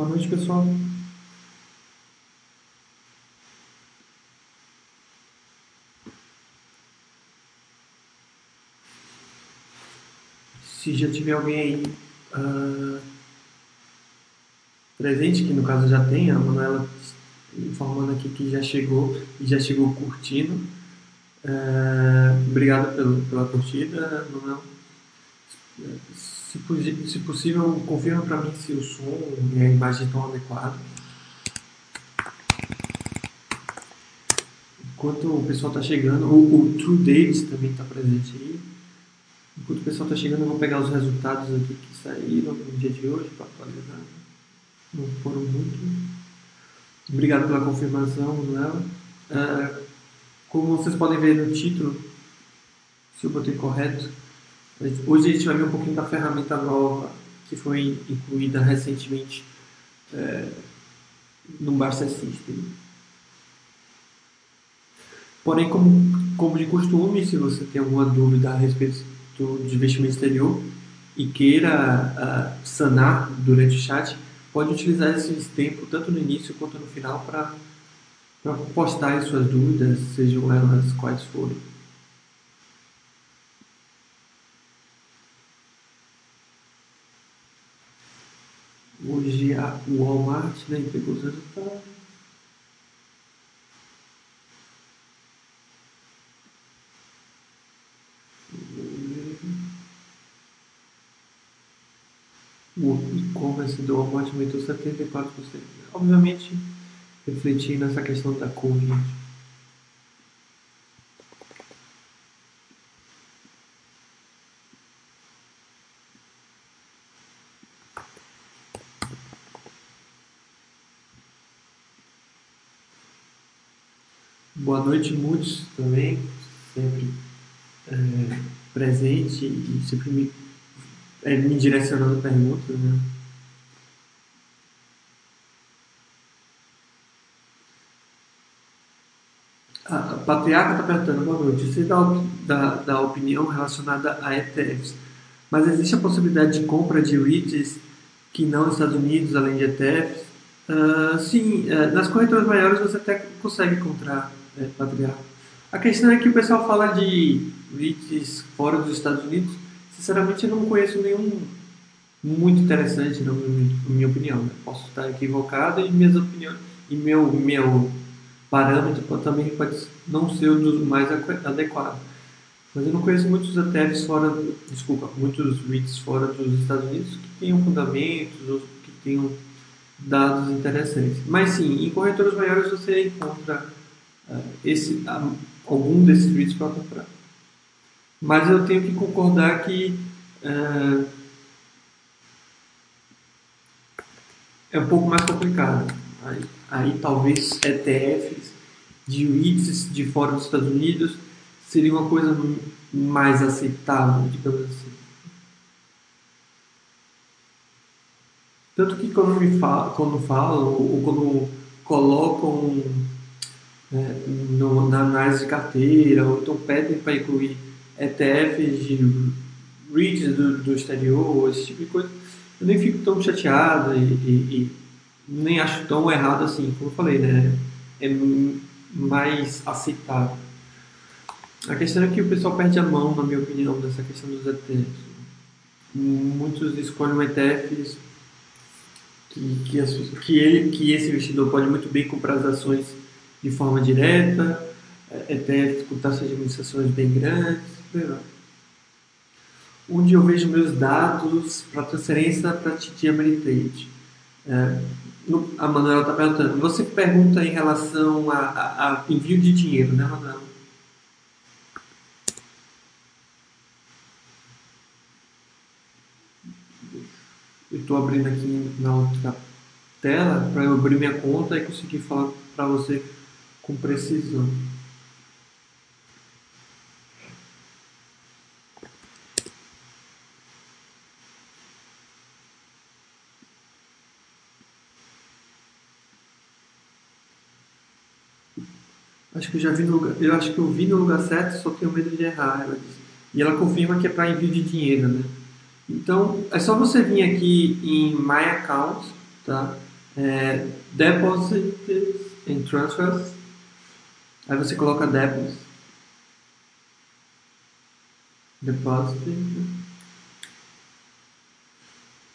Boa noite, pessoal. Se já tiver alguém aí uh, presente, que no caso já tem, a Manuela informando aqui que já chegou e já chegou curtindo. Uh, obrigado pelo, pela curtida, Manuela. Se, se possível, confirma para mim se o som e a imagem estão adequados. Enquanto o pessoal está chegando, o, o True Davis também está presente aí. Enquanto o pessoal está chegando, eu vou pegar os resultados aqui que saíram no dia de hoje para atualizar. Não foram muito. Obrigado pela confirmação, Manuela. Uh, como vocês podem ver no título, se eu botei correto, Hoje a gente vai ver um pouquinho da ferramenta nova que foi incluída recentemente é, no Barça System. Porém, como, como de costume, se você tem alguma dúvida a respeito de investimento exterior e queira uh, sanar durante o chat, pode utilizar esse tempo, tanto no início quanto no final, para postar as suas dúvidas, sejam elas quais forem. Hoje a, o Walmart né, entregou os resultados. O e-commerce do Walmart aumentou 74%. Obviamente, refletindo essa questão da Covid. Boa noite, muitos também, sempre é, presente e sempre me, é, me direcionando perguntas. Né? A, a Patriarca está perguntando, boa noite. Você dá, dá, dá opinião relacionada a ETFs, mas existe a possibilidade de compra de REITs que não nos Estados Unidos, além de ETFs? Uh, ah, sim, uh, nas corretoras maiores você até consegue encontrar é, patriarca. A questão é que o pessoal fala de REITs fora dos Estados Unidos. Sinceramente, eu não conheço nenhum muito interessante, na minha opinião. Né? Posso estar equivocado e minhas opiniões e meu meu parâmetro também pode não ser um dos mais adequados. Mas eu não conheço muitos ETFs fora, desculpa, muitos REITs fora dos Estados Unidos que tenham fundamentos ou que tenham dados interessantes. Mas sim, em corretoras maiores você encontra esse, algum desses REITs para comprar. Mas eu tenho que concordar que uh, é um pouco mais complicado. Aí, aí talvez ETFs de REITs de fora dos Estados Unidos seria uma coisa mais aceitável, digamos assim. Tanto que quando, me quando falam ou quando colocam né, no, na análise de carteira, ou então pedem para incluir ETFs de REITs do, do exterior, esse tipo de coisa, eu nem fico tão chateado e, e, e nem acho tão errado assim, como eu falei, né? É mais aceitável. A questão é que o pessoal perde a mão, na minha opinião, dessa questão dos ETFs. Muitos escolhem ETFs que, que, que, ele, que esse investidor pode muito bem comprar as ações de forma direta, ETFs com taxas de administrações bem grandes, onde eu vejo meus dados para transferência para TT Ameritrade. É, a Manuela está perguntando. Você pergunta em relação a, a, a, envio de dinheiro, né, Manuela? Eu estou abrindo aqui na outra tela para eu abrir minha conta e conseguir falar para você com precisão. Acho que eu já vi no lugar, eu acho que eu vi no lugar certo, só tenho medo de errar, ela. E ela confirma que é para envio de dinheiro, né? Então, é só você vir aqui em My Account, tá? É, deposits and transfers. Aí você coloca deposits. Deposit.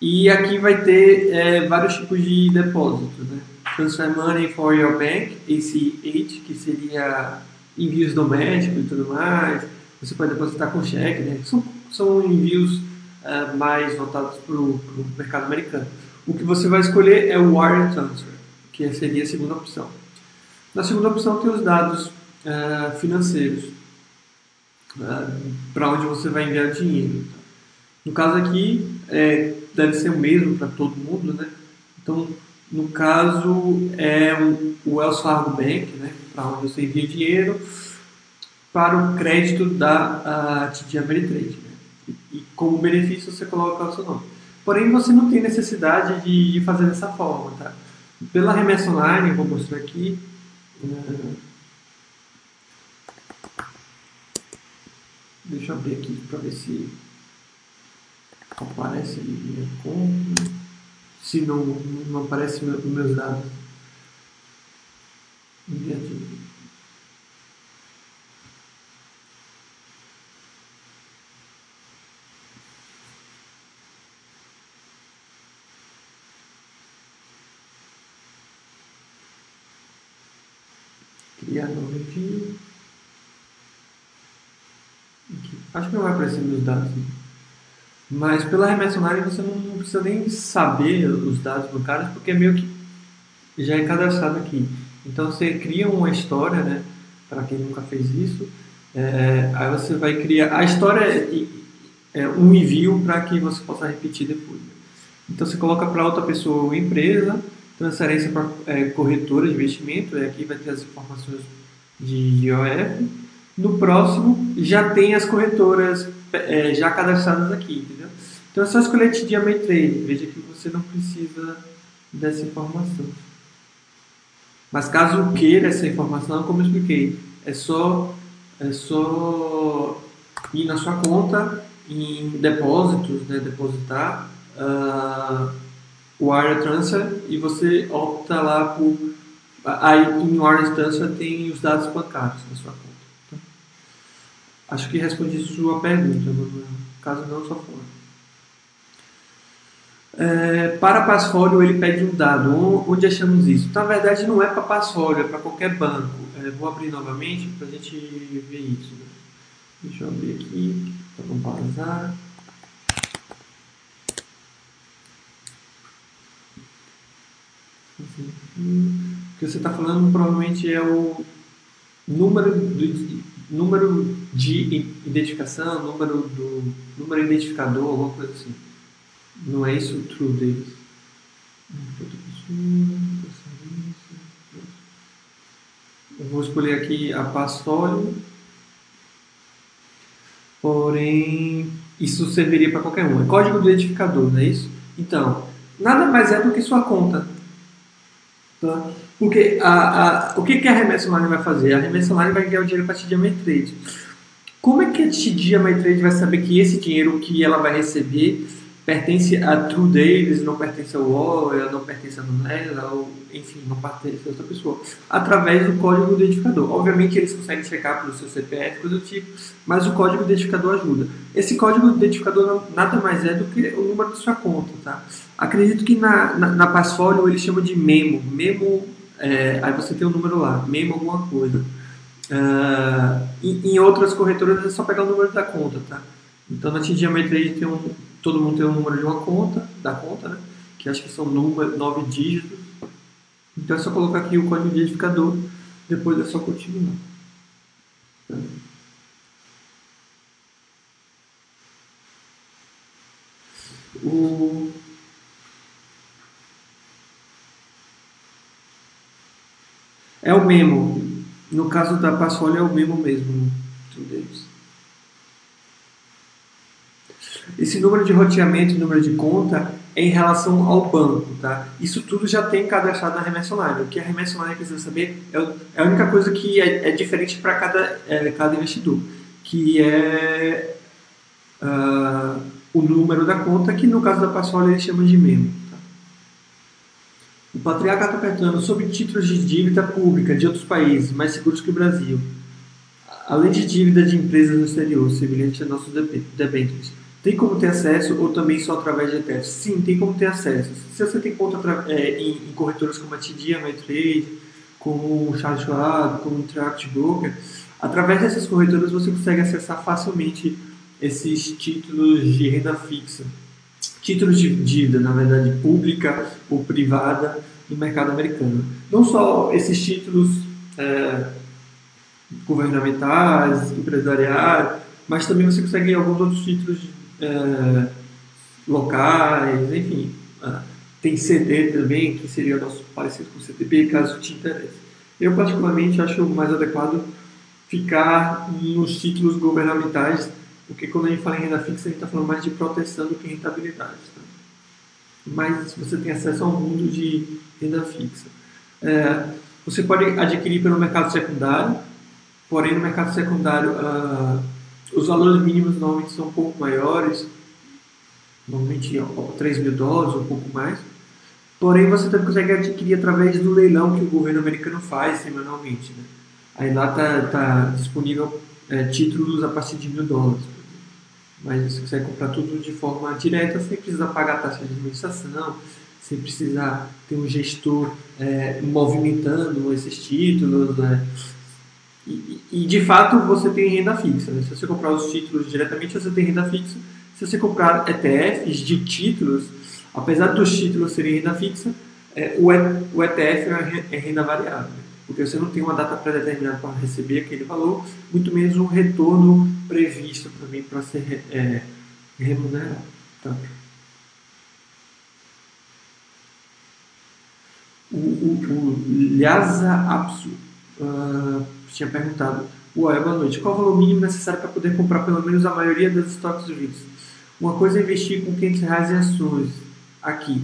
E aqui vai ter é, vários tipos de depósito, né? Transfer money for your bank, ACH, que seria envios domésticos e tudo mais. Você pode depositar com cheque, né? São, são envios uh, mais voltados para o mercado americano. O que você vai escolher é o wire transfer, que seria a segunda opção. Na segunda opção tem os dados uh, financeiros, uh, para onde você vai enviar dinheiro. No caso aqui, é, deve ser o mesmo para todo mundo, né? Então, no caso, é o Wells Fargo Bank, né? Para onde você envia dinheiro para o crédito da TD Ameritrade. Né? E, e como benefício você coloca o seu nome. Porém, você não tem necessidade de, de fazer dessa forma, tá? Pela remessa online, vou mostrar aqui. Deixa eu abrir aqui para ver se aparece minha conta. Se não, não aparece meus dados. Negativo. Criar novo envio. Aqui. Acho que não vai aparecer meus dados. Né? Mas pela remessa online você não precisa nem saber os dados do cara, porque é meio que já é cadastrado aqui. Então você cria uma história, né? Para quem nunca fez isso. É, aí você vai criar. A história é, é um envio para que você possa repetir depois. Então você coloca para outra pessoa ou empresa transferência para é, corretora de investimento, é, aqui vai ter as informações de IOF. No próximo, já tem as corretoras é, já cadastradas aqui, entendeu? Então é só escolher TD Ameritrade, veja que você não precisa dessa informação. Mas caso queira essa informação, como eu expliquei, é só, é só ir na sua conta em depósitos, né, depositar, uh, o wire transfer e você opta lá por aí em wire transfer tem os dados bancários da sua conta. Tá? Acho que respondi sua pergunta, caso não só for. É, para Passfolio ele pede um dado. Onde achamos isso? Na verdade não é para Passfolio, é para qualquer banco. É, vou abrir novamente para a gente ver isso. Né? Deixa eu abrir aqui para não O que você está falando provavelmente é o número, do, número de identificação, número do número identificador, alguma coisa assim. Não é isso o true deles. Eu vou escolher aqui a pastólio, porém isso serviria para qualquer um. É código do identificador, não é isso? Então, nada mais é do que sua conta. Tá? Porque a, a, o que, que a remessa online vai fazer? A remessa online vai ganhar o dinheiro para a TD Ameritrade. Como é que a TD Ameritrade vai saber que esse dinheiro que ela vai receber pertence a True Davis, não pertence ao Warrior, não pertence a Nunella, ou enfim, não pertence a outra pessoa, através do código identificador. Obviamente eles conseguem checar pelo seu CPF, coisa do tipo, mas o código identificador ajuda. Esse código identificador nada mais é do que o número da sua conta, tá? Acredito que na, na, na Passfolio eles chamam de memo, memo, é, aí você tem o um número lá, memo alguma coisa. Uh, em, em outras corretoras é só pegar o número da conta, tá? Então na Ameritrade tem um, todo mundo tem o um número de uma conta, da conta, né? Que acho que são número, nove dígitos. Então é só colocar aqui o código de identificador, depois é só continuar. O... É o memo. No caso da Passfolio é o mesmo. Tudo isso. Esse número de roteamento, número de conta, é em relação ao banco, tá? Isso tudo já tem cadastrado na remessa online. O que a remessa online precisa saber é, é a única coisa que é, é diferente para cada, é, cada investidor, que é uh, o número da conta, que no caso da Passola eles chamam de memo. O patriarca está perguntando sobre títulos de dívida pública de outros países mais seguros que o Brasil. Além de dívida de empresas no exterior, semelhante a nossos debêntures, tem como ter acesso ou também só através de ETFs? Sim, tem como ter acesso. Se você tem conta é, em, em, corretoras como a TD, a MyTrade, como o Charles Schwab, como o Interact Broker, através dessas corretoras você consegue acessar facilmente esses títulos de renda fixa. Títulos de dívida, na verdade, pública ou privada no mercado americano. Não só esses títulos é, governamentais, empresariais, mas também você consegue alguns outros títulos é, locais, enfim. É, tem CD também, que seria nosso parecido com o CDB, caso te interesse. Eu, particularmente, acho mais adequado ficar nos títulos governamentais, porque quando a gente fala em renda fixa, a gente está falando mais de proteção do que rentabilidade. Tá? Mas você tem acesso ao mundo de renda fixa. É, você pode adquirir pelo mercado secundário, porém no mercado secundário uh, os valores mínimos normalmente são um pouco maiores, normalmente 3 mil dólares ou um pouco mais. Porém, você também consegue adquirir através do leilão que o governo americano faz semanalmente. Né? Aí lá está tá disponível é, títulos a partir de mil dólares. Mas você consegue comprar tudo de forma direta, sem precisar pagar taxa de administração, sem precisar ter um gestor é, movimentando esses títulos. Né? E, e, de fato você tem renda fixa. Né? Se você comprar os títulos diretamente, você tem renda fixa. Se você comprar ETFs de títulos, apesar dos títulos serem renda fixa, é, o, o ETF é, é renda variável. Porque você não tem uma data pré-determinada para receber aquele valor, muito menos um retorno previsto também para ser é, remunerado. Tá? O, o, o Lhasa Apsu uh, tinha perguntado: Ué, boa noite, qual o valor mínimo necessário para poder comprar pelo menos a maioria das estoques VIX? Uma coisa é investir com 500 reais em ações aqui,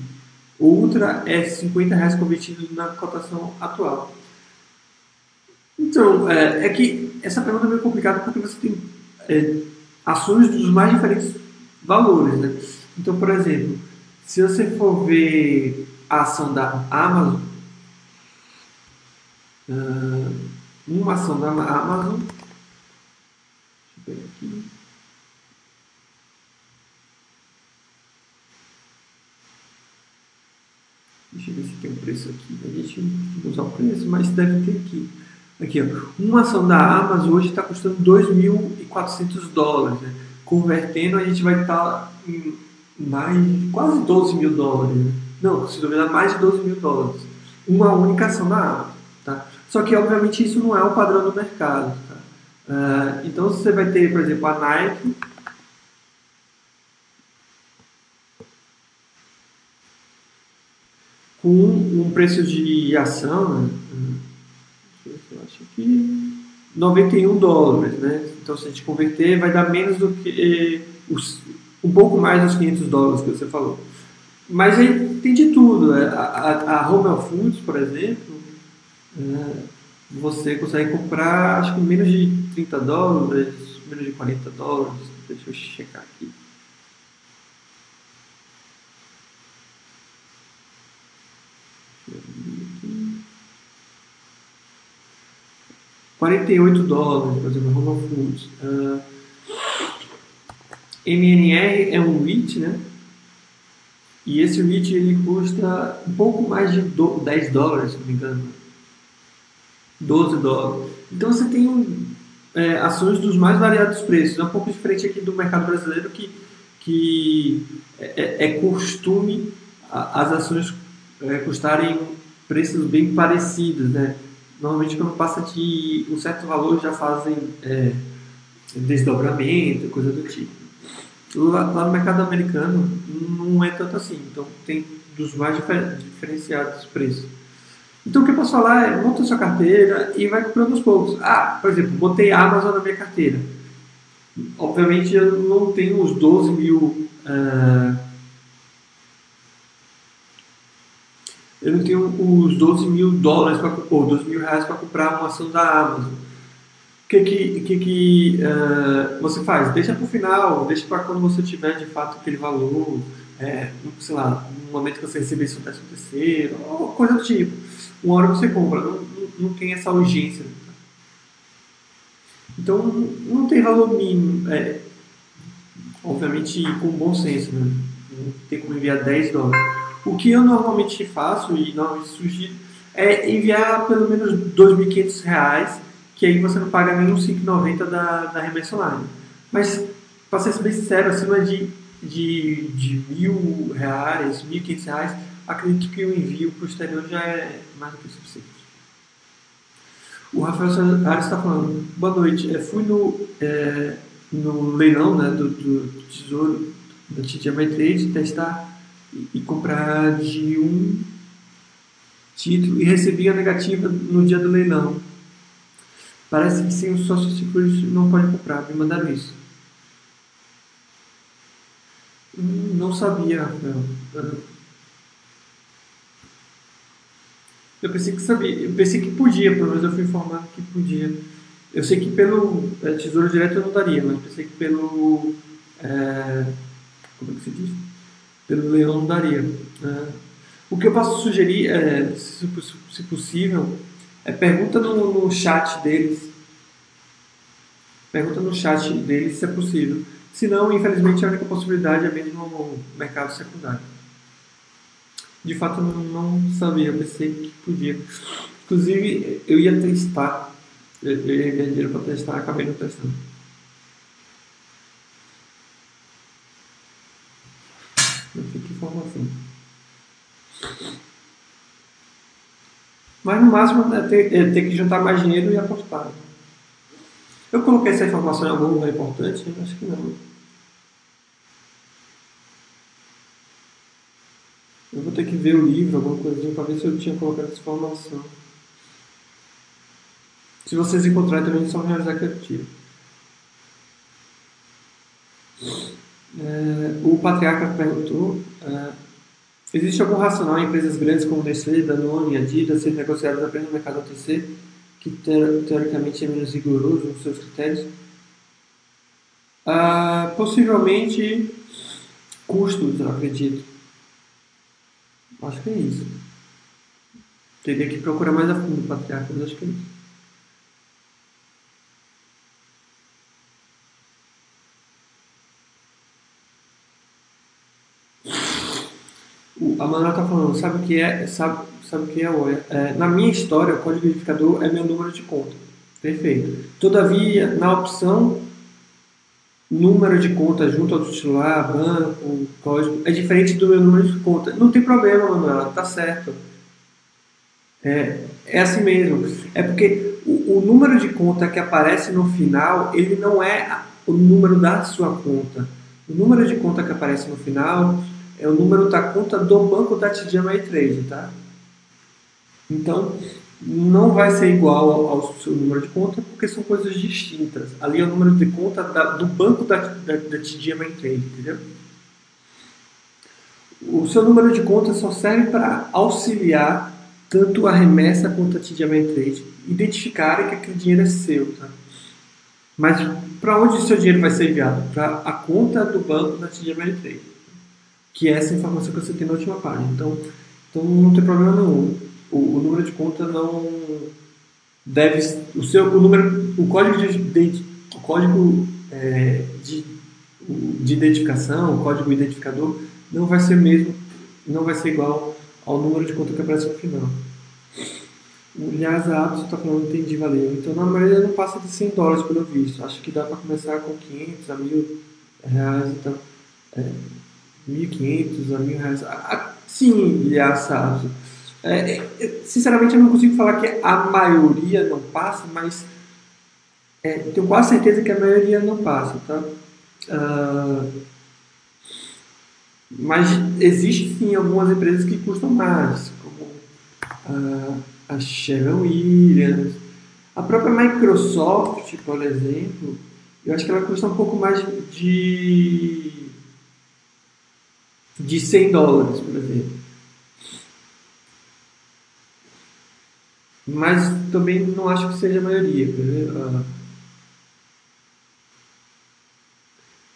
outra é 50 reais convertido na cotação atual. Então, é, é, que essa pergunta é meio complicada porque você tem é, ações dos mais diferentes valores. Né? Então, por exemplo, se você for ver a ação da Amazon, uh, uma ação da Amazon. Deixa eu ver aqui. Deixa eu ver se tem um preço aqui. A gente não usar o preço, mas deve ter aqui. Aqui, ó. Uma ação da Amazon hoje está custando 2.400 dólares. Né? Convertendo, a gente vai estar tá em mais, quase 12 mil dólares. Né? Não, se duvidar, mais de 12 mil dólares. Uma única ação da Amazon. Tá? Só que, obviamente, isso não é o padrão do mercado. Tá? Uh, então, você vai ter, por exemplo, a Nike. Com um preço de ação, né? Que 91 dólares, né? Então, se a gente converter, vai dar menos do que os, um pouco mais dos 500 dólares que você falou. Mas aí tem de tudo. Né? A, a, a Foods, por exemplo, é, você consegue comprar, acho que menos de 30 dólares, menos de 40 dólares. Deixa eu checar aqui. Quarenta e oito dólares, por exemplo, Home Foods. Uh, MNR é um REIT, né? E esse REIT ele custa um pouco mais de 10 dólares, se não me engano. 12 dólares. Então você tem é, ações dos mais variados preços. É um pouco diferente aqui do mercado brasileiro que, que é, é, é costume as ações é, custarem preços bem parecidos. Né? Normalmente quando passa de um certo valor já fazem é, desdobramento, coisa do tipo. Lá, lá, no mercado americano não é tanto assim. Então tem dos mais diferenciados preços. Então o que eu posso falar é monta sua carteira e vai comprando aos poucos. Ah, por exemplo, botei a Amazon na minha carteira. Obviamente eu não tenho os 12 mil. Uh, eu não tenho os 12 mil dólares pra, ou 12 mil reais para comprar uma ação da Amazon. O que, que, que, que uh, você faz? Deixa para o final, deixa para quando você tiver de fato aquele valor é, sei lá, no momento que você receber seu décimo terceiro, ou coisa do tipo. Uma hora você compra, não, não, não tem essa urgência. Então não tem valor mínimo, é, obviamente com bom senso, né? não tem como enviar 10 dólares. O que eu normalmente faço e normalmente sugiro é enviar pelo menos R$ 2.500, que aí você não paga os 5,90 da, da remessa online. Mas, para ser bem sincero, acima de, de, de mil reais, R$ 1.500, acredito que o envio para o exterior já é mais do que suficiente. O Rafael Soares está falando, boa noite, é, fui no, é, no leilão né, do, do tesouro da TD Trade testar e, comprar de um título e recebi a negativa no dia do leilão. Parece que sem o sócio security não pode comprar. Me mandaram isso. Não sabia, Rafael. Eu pensei que sabia, eu pensei que podia, pelo menos eu fui informado que podia. Eu sei que pelo é, Tesouro Direto eu não daria, mas pensei que pelo. É, como é que se diz? Pelo não daria. É, o que eu posso sugerir, é, se, se possível, é pergunta no, no chat deles. Pergunta no chat deles se é possível. Se não, infelizmente, a única possibilidade é mesmo no mercado secundário. De fato, eu não sabia, eu pensei que podia. Inclusive, eu ia testar. Eu ia ganhar dinheiro para testar, acabei não testando. Não fica informação. Mas no máximo é ter, é ter que juntar mais dinheiro e apostar. Eu coloquei essa informação em algum lugar importante? Acho que não. Eu vou ter que ver o livro, alguma coisinha, para ver se eu tinha colocado essa informação. Se vocês encontrarem também, só realizar que eu tiro. É, o patriarca perguntou. É, Existe algum racional em empresas grandes como Nestlé, Danone e Adidas serem negociadas apenas no mercado OTC, que teoricamente é menos rigoroso nos seus critérios? Ah, possivelmente custos, eu acredito. Acho que é isso. Teria que procurar mais a fundo o patriarca, mas acho que é isso. A Manuela está falando, sabe o que é, sabe, sabe o que é, é, na minha história, o código identificador é meu número de conta. Perfeito. Todavia, na opção número de conta junto ao titular, banco, código, é diferente do meu número de conta. Não tem problema, Manuela, tá certo. É, é assim mesmo. É porque o, o número de conta que aparece no final, ele não é o número da sua conta. O número de conta que aparece no final é o número da conta do banco da TD Ameritrade, tá? Então, não vai ser igual ao, seu número de conta porque são coisas distintas. Ali é o número de conta da, do banco da, da, da entendeu? O seu número de conta só serve para auxiliar tanto a remessa quanto a TD Ameritrade identificarem que aquele dinheiro é seu, tá? Mas para onde o seu dinheiro vai ser enviado? Para a conta do banco da TD Ameritrade que é essa informação que você tem na última página. Então, então não tem problema nenhum. O, o número de conta não deve o seu o número o código de, de o código é, de, de identificação o código identificador não vai ser mesmo não vai ser igual ao número de conta que aparece no final o Liasa Atos está falando entendi valeu então na maioria não passa de 100 dólares pelo visto acho que dá para começar com 500 a 1000 reais então é, 1.500 a 1.000 reais. Ah, sim, engraçado. É, é, sinceramente, eu não consigo falar que a maioria não passa, mas é, tenho quase certeza que a maioria não passa, tá? Uh, mas existe sim algumas empresas que custam mais, como uh, a Sherwin Williams, a própria Microsoft, por exemplo, eu acho que ela custa um pouco mais de de 100 dólares, por exemplo. Mas também não acho que seja a maioria.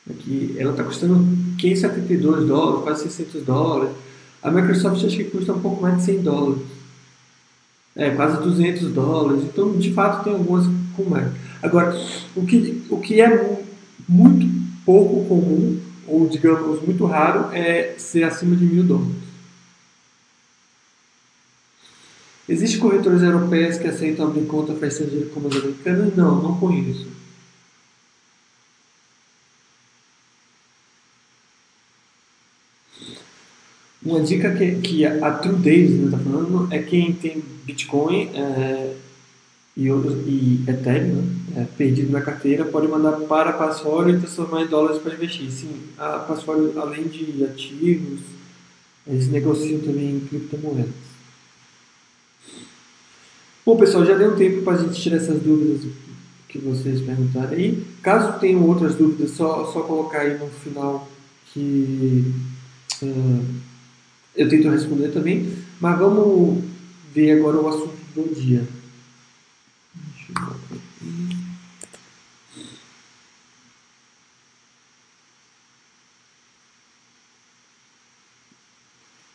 Aqui, ela está custando 572 dólares, quase 600 dólares. A Microsoft acho que custa um pouco mais de 100 dólares. É, quase 200 dólares. Então, de fato, tem algumas com mais. Agora, o que, o que é muito pouco comum, ou digamos muito raro, é ser acima de mil dólares. Existem corretoras europeias que aceitam abrir conta para estrangeiro como as americanas? Não, não conheço. Uma dica que, que a True Days está falando é quem tem Bitcoin é, e, e Ethereum né, é, perdido na carteira pode mandar para a Password e transformar em dólares para investir. Sim, a Password, além de ativos, eles negociam também criptomoedas. Bom, pessoal, já deu um tempo para a gente tirar essas dúvidas que vocês perguntaram aí. Caso tenham outras dúvidas, só, só colocar aí no final que uh, eu tento responder também. Mas vamos ver agora o assunto do dia.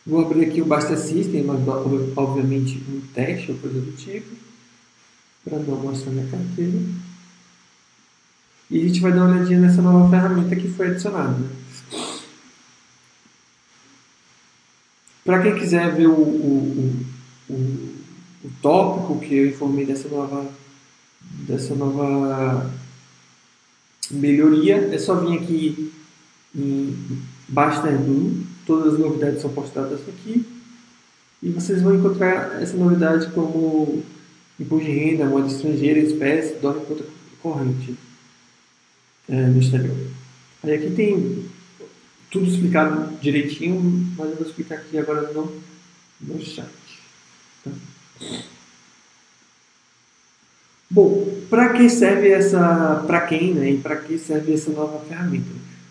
Vou abrir aqui o Basta System, mas obviamente um teste ou coisa do tipo, para não mostrar minha carteira. E a gente vai dar uma olhadinha nessa nova ferramenta que foi adicionada. Né? Para quem quiser ver o, o, o, o, tópico que eu informei dessa nova, dessa nova melhoria, é só vir aqui em Basta Edu todas as novidades são postadas aqui. E vocês vão encontrar essa novidade como imposto de renda, moeda estrangeira, espécie, dólar conta corrente é, no exterior. Aí aqui tem tudo explicado direitinho, mas eu vou explicar aqui agora no, no chat. Tá? Bom, para que serve essa, para quem, né, e para que serve essa nova ferramenta?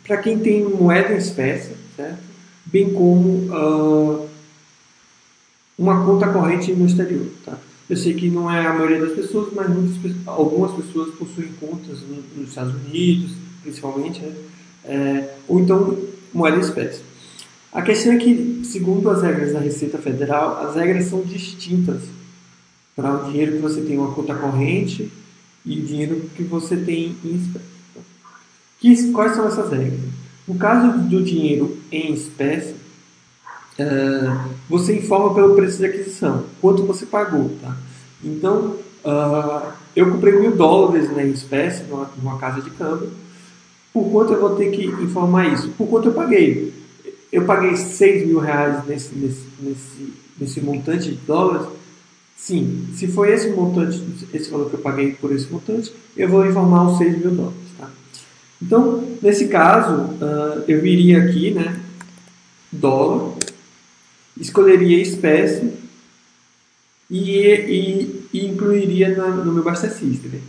Para quem tem moeda em espécie, certo? bem como uh, uma conta corrente no exterior. Tá? Eu sei que não é a maioria das pessoas, mas muitas, algumas pessoas possuem contas nos Estados Unidos, principalmente, né? é, ou então moeda em espécie. A questão é que, segundo as regras da Receita Federal, as regras são distintas para o dinheiro que você tem uma conta corrente e dinheiro que você tem em espécie. Que, quais são essas regras? No caso do dinheiro em espécie, uh, você informa pelo preço de aquisição, quanto você pagou. Tá? Então, uh, eu comprei mil dólares né, em espécie numa, numa, casa de câmbio. Por quanto eu vou ter que informar isso? Por quanto eu paguei? Eu paguei 6 mil reais nesse, nesse, nesse, nesse montante de dólares. Sim, se foi esse montante, esse valor que eu paguei por esse montante, eu vou informar os 6 mil dólares. Então, nesse caso, uh, eu viria aqui, né, dólar, escolheria espécie e, e, e incluiria na, no meu abastecista. Né?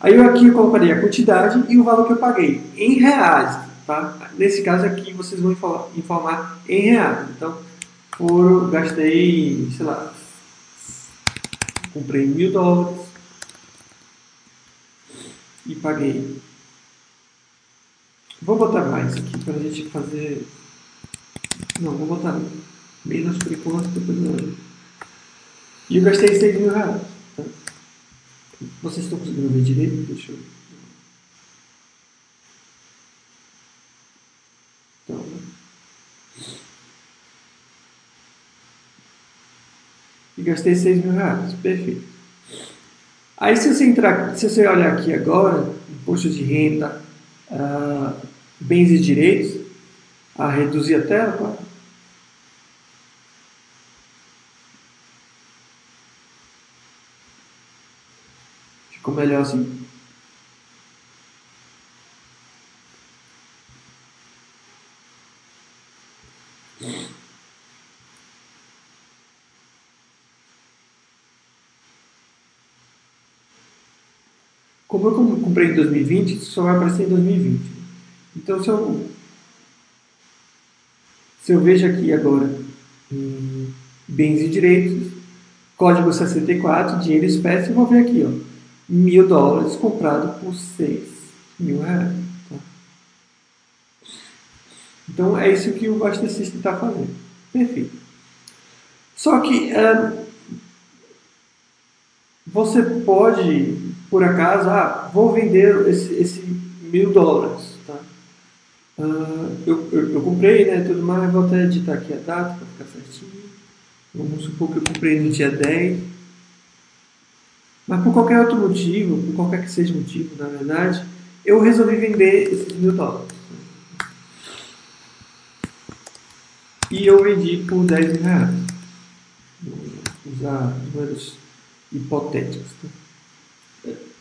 Aí eu aqui colocaria a quantidade e o valor que eu paguei em reais. Tá? Nesse caso aqui vocês vão informar em reais. Então, por, gastei, sei lá, comprei mil dólares e paguei Vou botar mais aqui para a gente fazer. Não, vou botar menos por enquanto, depois eu. E eu gastei 6 mil reais. Vocês estão conseguindo ver direito? Deixa eu. Então. E gastei 6 mil reais. Perfeito. Aí se você entrar, se você olhar aqui agora, imposto de renda, uh, bens e direitos, a reduzir a tela. Ficou melhor assim? Como eu comprei em 2020, isso só vai aparecer em 2020. Então, se eu, se eu vejo aqui agora em bens e direitos, código 64, dinheiro espécie, eu vou ver aqui, ó, mil dólares comprado por 6 mil reais. Tá? Então é isso que o Buster System está fazendo. Perfeito. Só que uh, você pode, por acaso, ah, vou vender esse, esse mil dólares. Tá? Uh, eu, eu, eu, comprei, né, tudo mais, vou até editar aqui a data para ficar certinho. Vamos supor que eu comprei no dia 10. Mas por qualquer outro motivo, por qualquer que seja o motivo, na verdade, eu resolvi vender esses mil dólares. E eu vendi por 10 mil reais. Vou usar números hipotéticos. Tá?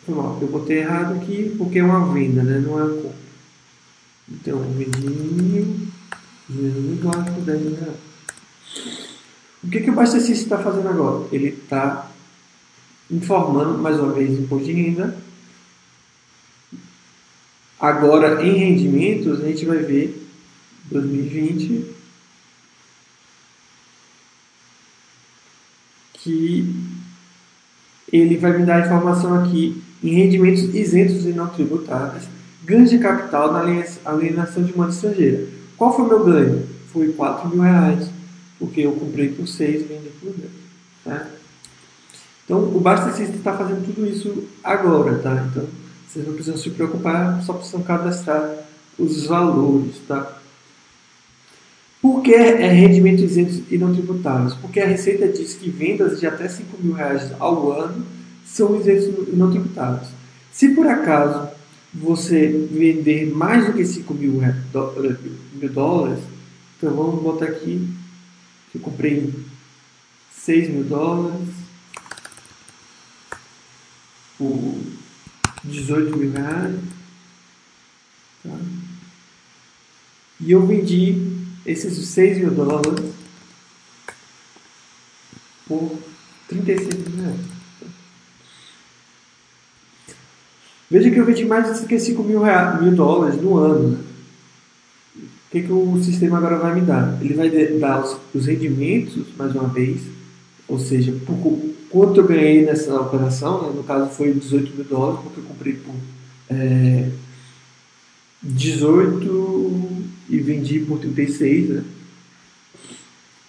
Foi mal, eu botei errado aqui porque é uma venda, né? não é uma compra. Então, eu vendi mil, mil dólares por 10 mil reais. O que, que o Bastecista está fazendo agora? Ele está informando, mais uma vez, imposto de renda. Agora, em rendimentos, a gente vai ver 2020 que ele vai me dar informação aqui em rendimentos isentos e não tributáveis, ganhos de capital na alienação de moeda estrangeira. Qual foi meu ganho? Foi 4 mil reais, porque eu comprei por 6 e vendi por 10. Tá? Então, o Basta está fazendo tudo isso agora, tá? Então, vocês não precisam se preocupar, só precisam cadastrar os valores, tá? Por que é rendimento isento e não tributáveis? Porque a Receita diz que vendas de até 5 mil reais ao ano são isentos e não tributáveis. Se por acaso você vender mais do que 5 mil, mil dólares, então vamos botar aqui que eu comprei 6 mil dólares por 18 mil reais. Tá? E eu vendi esses 6 mil dólares por 36 mil reais. Veja que eu vendi mais do que 5 mil, reais, mil dólares no ano. O que, que o sistema agora vai me dar? Ele vai dar os, os rendimentos, mais uma vez, ou seja, por quanto eu ganhei nessa operação, né? no caso foi 18 mil dólares, porque eu comprei por é, 18 e vendi por 36, né?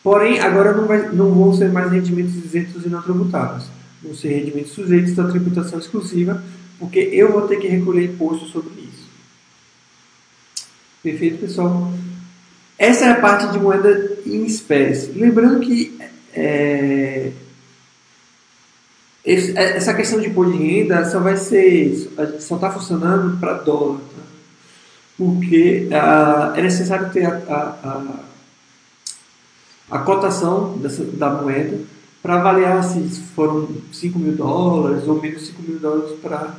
Porém, agora não, vai, não vão ser mais rendimentos isentos e não tributáveis. Vão ser rendimentos sujeitos à tributação exclusiva, porque eu vou ter que recolher imposto sobre isso. Perfeito, pessoal? Essa é a parte de moeda em espécie. Lembrando que é, essa questão de imposto de renda só vai ser, só está funcionando para dólar. Porque ah, é necessário ter a, a, a, a cotação dessa, da moeda para avaliar se foram 5 mil dólares ou menos 5 mil dólares para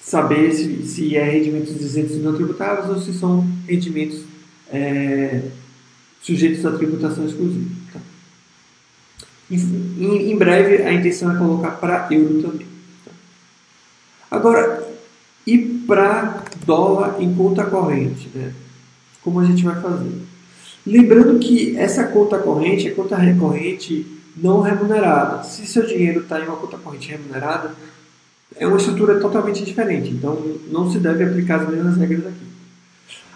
saber se, se é rendimentos isentos e não tributáveis ou se são rendimentos é, sujeitos à tributação exclusiva. Tá? Em, em, breve, a intenção é colocar para euro também. Tá? Agora, e para dólar em conta corrente, né? Como a gente vai fazer? Lembrando que essa conta corrente é conta recorrente não remunerada. Se seu dinheiro está em uma conta corrente remunerada, é uma estrutura totalmente diferente. Então, não se deve aplicar as mesmas regras aqui.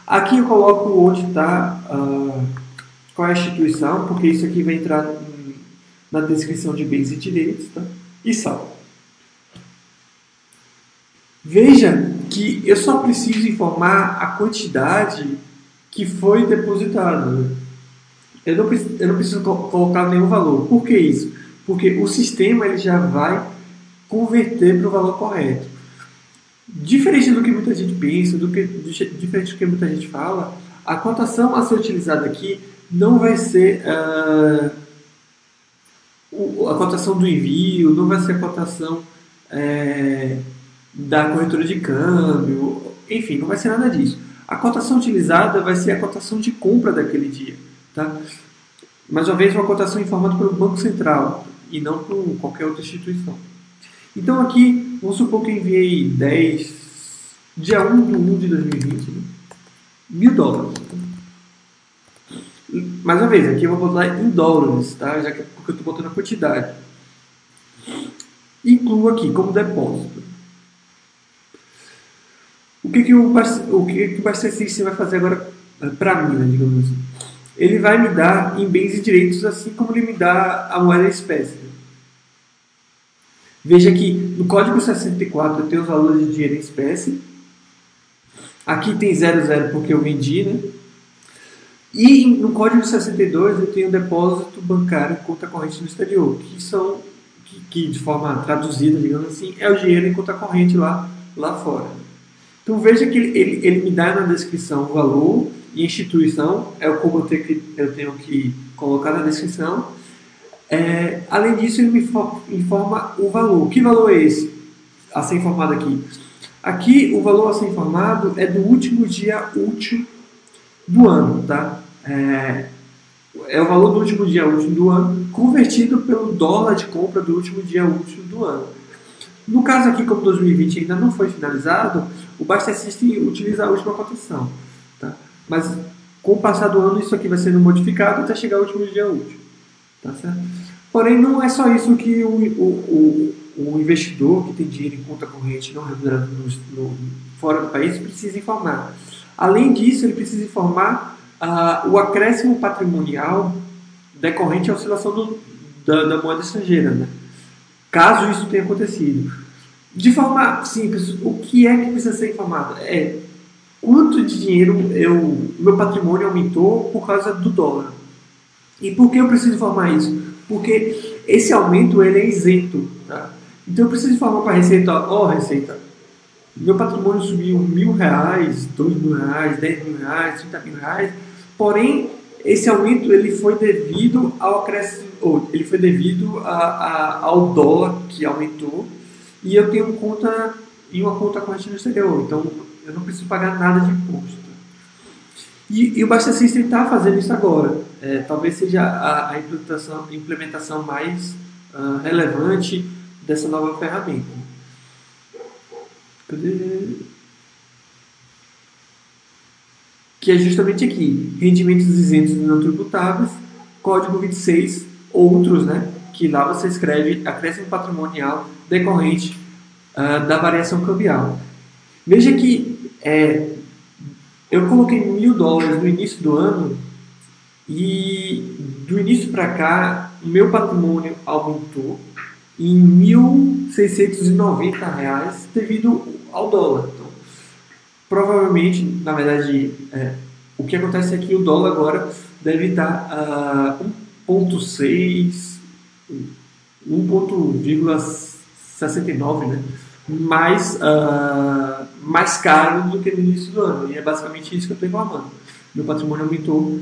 Aqui eu coloco onde está uh, qual é a instituição, porque isso aqui vai entrar na descrição de bens e direitos, tá? e salvo. Veja que eu só preciso informar a quantidade que foi depositada. Eu não, eu não preciso colocar nenhum valor. Por que isso? Porque o sistema ele já vai converter para o valor correto. Diferente do que muita gente pensa, do que, diferente do que muita gente fala, a cotação a ser utilizada aqui não vai ser uh, a cotação do envio, não vai ser a cotação. Uh, da corretora de câmbio, enfim, não vai ser nada disso. A cotação utilizada vai ser a cotação de compra daquele dia. Tá? Mais uma vez, uma cotação informada pelo Banco Central e não por qualquer outra instituição. Então, aqui, vamos supor que eu enviei 10, dia 1 de 1 de 2020, né? mil dólares. Mais uma vez, aqui eu vou botar em dólares, tá? Já que, porque eu estou botando a quantidade. Incluo aqui como depósito. O que, que o, o que, que o System vai fazer agora para mim, né, digamos assim? Ele vai me dar em bens e direitos, assim como ele me dá a moeda espécie. Veja que no código 64 eu tenho os valores de dinheiro em espécie. Aqui tem 00 porque eu vendi, né? E no código 62 eu tenho depósito bancário em conta corrente no exterior, que são que, que, de forma traduzida, digamos assim, é o dinheiro em conta corrente lá, lá fora. Então veja que ele, ele, ele me dá na descrição o valor e instituição, é o como eu tenho que, eu tenho que colocar na descrição. É, além disso, ele me informa o valor. Que valor é esse a ser informado aqui? Aqui, o valor a ser informado é do último dia útil do ano, tá? É, é o valor do último dia útil do ano convertido pelo dólar de compra do último dia útil do ano. No caso aqui, como 2020 ainda não foi finalizado, o Basta System utiliza a última cotação. Tá? Mas com o passar do ano, isso aqui vai sendo modificado até chegar ao último dia útil. Tá certo? Porém, não é só isso que o, o, o, o investidor que tem dinheiro em conta corrente não remunerado fora do país precisa informar. Além disso, ele precisa informar uh, o acréscimo patrimonial decorrente à oscilação do, da, da, moeda estrangeira, né? Caso isso tenha acontecido. De forma simples, o que é que precisa ser informado? É quanto de dinheiro eu, meu patrimônio aumentou por causa do dólar. E por que eu preciso informar isso? Porque esse aumento ele é isento. Tá? Então eu preciso informar para a Receita, ó oh, Receita, meu patrimônio subiu mil reais, dois mil reais, dez mil reais, trinta mil reais, porém esse aumento ele foi devido ao ele foi devido a, a, ao dólar que aumentou e eu tenho conta uma conta corrente no exterior, então eu não preciso pagar nada de imposto. E, e o Basta System está fazendo isso agora. É, talvez seja a, a implementação, implementação mais uh, relevante dessa nova ferramenta. Cadê? Que é justamente aqui: rendimentos isentos não tributáveis, código 26, outros, né? Que lá você escreve acréscimo patrimonial decorrente uh, da variação cambial. Veja que é, eu coloquei mil dólares no início do ano e do início para cá meu patrimônio aumentou em 1.690 reais devido ao dólar. Provavelmente, na verdade, é, o que acontece é que o dólar agora deve estar uh, 1.6, 1.69, né? mais, uh, mais caro do que no início do ano. E é basicamente isso que eu estou reclamando. Meu patrimônio aumentou,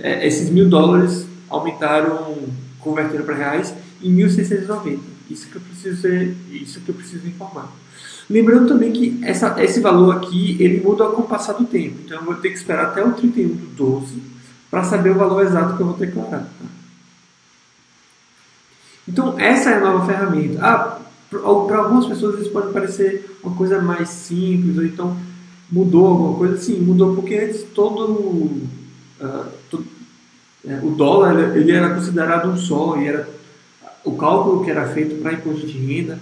é, esses mil dólares aumentaram, converteram para reais, em 1.690. Isso que eu preciso ser, isso que eu preciso informar. Lembrando também que essa, esse valor aqui ele muda com o passar do tempo. Então eu vou ter que esperar até o 31 do 12 para saber o valor exato que eu vou declarar. Tá? Então essa é a nova ferramenta. Ah, para algumas pessoas isso pode parecer uma coisa mais simples, ou então mudou alguma coisa. Sim, mudou porque antes todo, uh, o dólar ele era considerado um só e era o cálculo que era feito para imposto de renda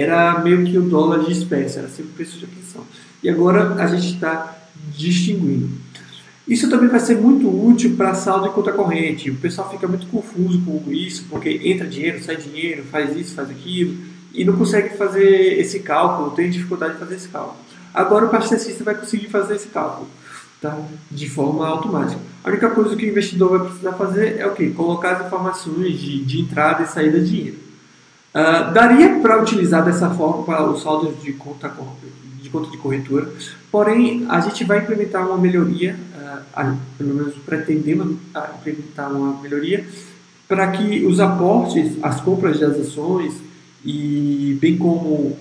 era meio que o dólar de espécie, era sempre o preço de aquisição. E agora a gente está distinguindo. Isso também vai ser muito útil para saldo e conta corrente. O pessoal fica muito confuso com isso, porque entra dinheiro, sai dinheiro, faz isso, faz aquilo e não consegue fazer esse cálculo, tem dificuldade de fazer esse cálculo. Agora o pastecista vai conseguir fazer esse cálculo tá? de forma automática. A única coisa que o investidor vai precisar fazer é o quê? Colocar as informações de, de entrada e saída de dinheiro. Uh, daria para utilizar dessa forma para os saldos de conta, de conta de corretora, porém a gente vai implementar uma melhoria, uh, pelo menos pretendemos implementar uma melhoria, para que os aportes, as compras das ações e bem como uh,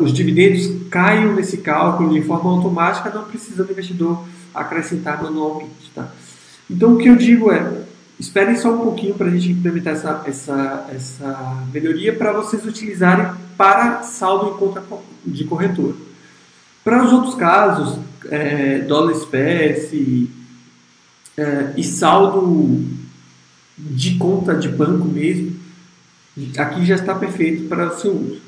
os dividendos caiam nesse cálculo de forma automática, não precisa do investidor acrescentar manualmente. Tá? Então, o que eu digo é, esperem só um pouquinho para a gente implementar essa, essa, essa melhoria para vocês utilizarem para saldo em conta de corretor. Para os outros casos, é, dólar espécie é, e saldo de conta de banco mesmo, aqui já está perfeito para o seu uso.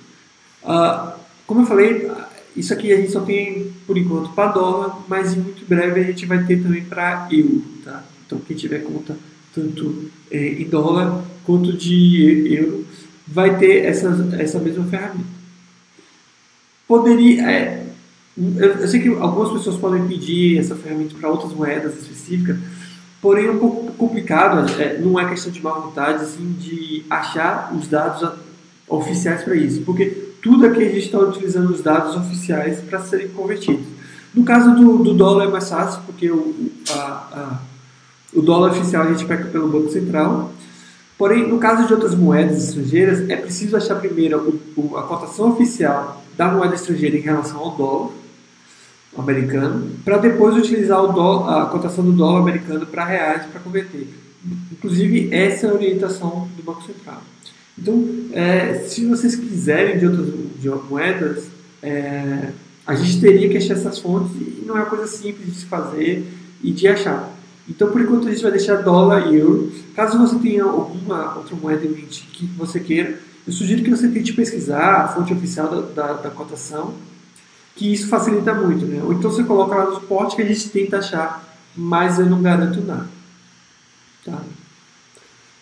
Uh, como eu falei, isso aqui a gente só tem por enquanto para dólar, mas em muito breve a gente vai ter também para euro. Tá? Então quem tiver conta tanto é, em dólar quanto de euro vai ter essa, essa mesma ferramenta. Poderia. É, eu, sei que algumas pessoas podem pedir essa ferramenta para outras moedas específicas, porém é um pouco complicado, é, não é questão de má vontade, assim, de achar os dados oficiais para isso, porque tudo aqui a gente está utilizando os dados oficiais para serem convertidos. No caso do, do, dólar é mais fácil, porque o, a, a, o dólar oficial a gente pega pelo Banco Central, porém, no caso de outras moedas estrangeiras, é preciso achar primeiro a cotação oficial da moeda estrangeira em relação ao dólar americano, para depois utilizar dólar, a cotação do dólar americano para reais para converter. Inclusive, essa é a orientação do Banco Central. Então, é, se vocês quiserem de outras de moedas, é, a gente teria que achar essas fontes e não é uma coisa simples de se fazer e de achar. Então, por enquanto, a gente vai deixar dólar e euro. Caso você tenha alguma outra moeda em mente que você queira, eu sugiro que você tente pesquisar a fonte oficial da, da, da cotação, que isso facilita muito. Né? Ou então você coloca lá no suporte que a gente tenta achar, mas eu não garanto nada. Tá?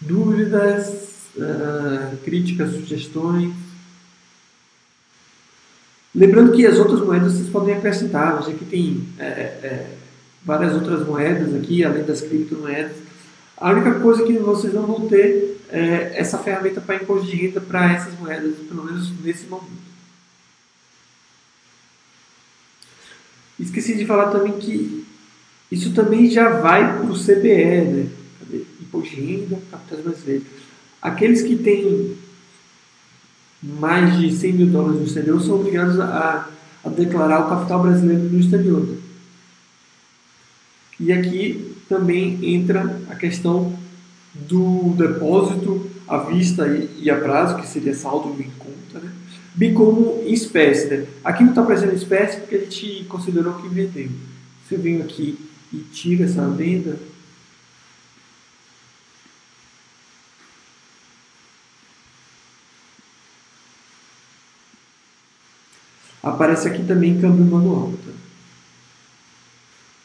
Dúvidas? uh, críticas, sugestões. Lembrando que as outras moedas vocês podem acrescentar, já que tem é, é, várias outras moedas aqui, além das criptomoedas. A única coisa que vocês não vão ter é essa ferramenta para imposto de renda para essas moedas, pelo menos nesse momento. Esqueci de falar também que isso também já vai para o CBE, né? Imposto de renda, capitais brasileiros. Aqueles que têm mais de 100 mil dólares no exterior são obrigados a, a declarar o capital brasileiro no exterior. E aqui também entra a questão do depósito à vista e, a prazo, que seria saldo em conta, né? bem como em espécie. Né? Aqui não está em espécie porque a gente considerou que vendeu. Se eu venho aqui e tiro essa venda, Aparece aqui também câmbio manual.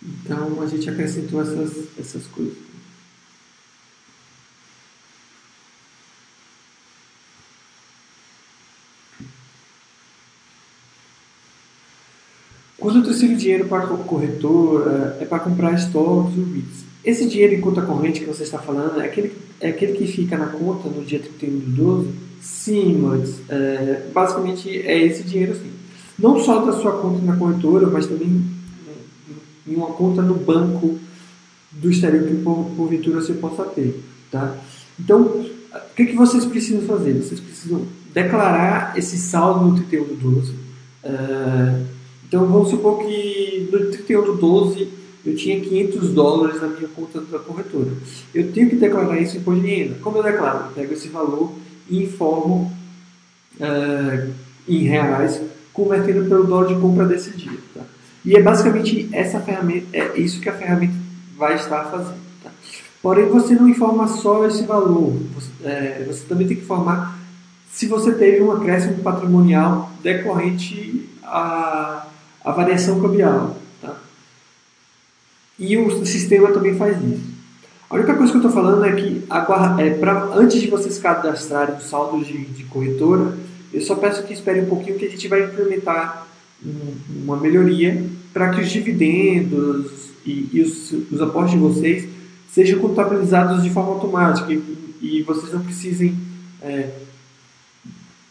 Então a gente acrescentou essas, essas coisas. Quando eu transfiro dinheiro para a corretora, é para comprar estoques ou bits. Esse dinheiro em conta corrente que você está falando é aquele, é aquele que fica na conta no dia 31 do 12? Sim, mas é, basicamente é esse dinheiro sim não só da sua conta na corretora, mas também em uma conta no banco do exterior que por, porventura você possa ter. Tá? Então, o que, que vocês precisam fazer? Vocês precisam declarar esse saldo no 31 do 12. Uh, então, vamos supor que no 31 do 12 eu tinha 500 dólares na minha conta da corretora. Eu tenho que declarar isso em imposto de renda. Como eu declaro? Eu pego esse valor e informo uh, em reais convertendo pelo dólar de compra desse dia. Tá? E é basicamente essa ferramenta, é isso que a ferramenta vai estar fazendo. Tá? Porém, você não informa só esse valor, você, é, você também tem que informar se você teve um acréscimo patrimonial decorrente à, à variação cambial. Tá? E o sistema também faz isso. A única coisa que eu estou falando é que é, pra, antes de vocês cadastrarem o saldo de, de corretora, eu só peço que espere um pouquinho que a gente vai implementar uma melhoria para que os dividendos e, e os, os, aportes de vocês sejam contabilizados de forma automática e, e vocês não precisem é,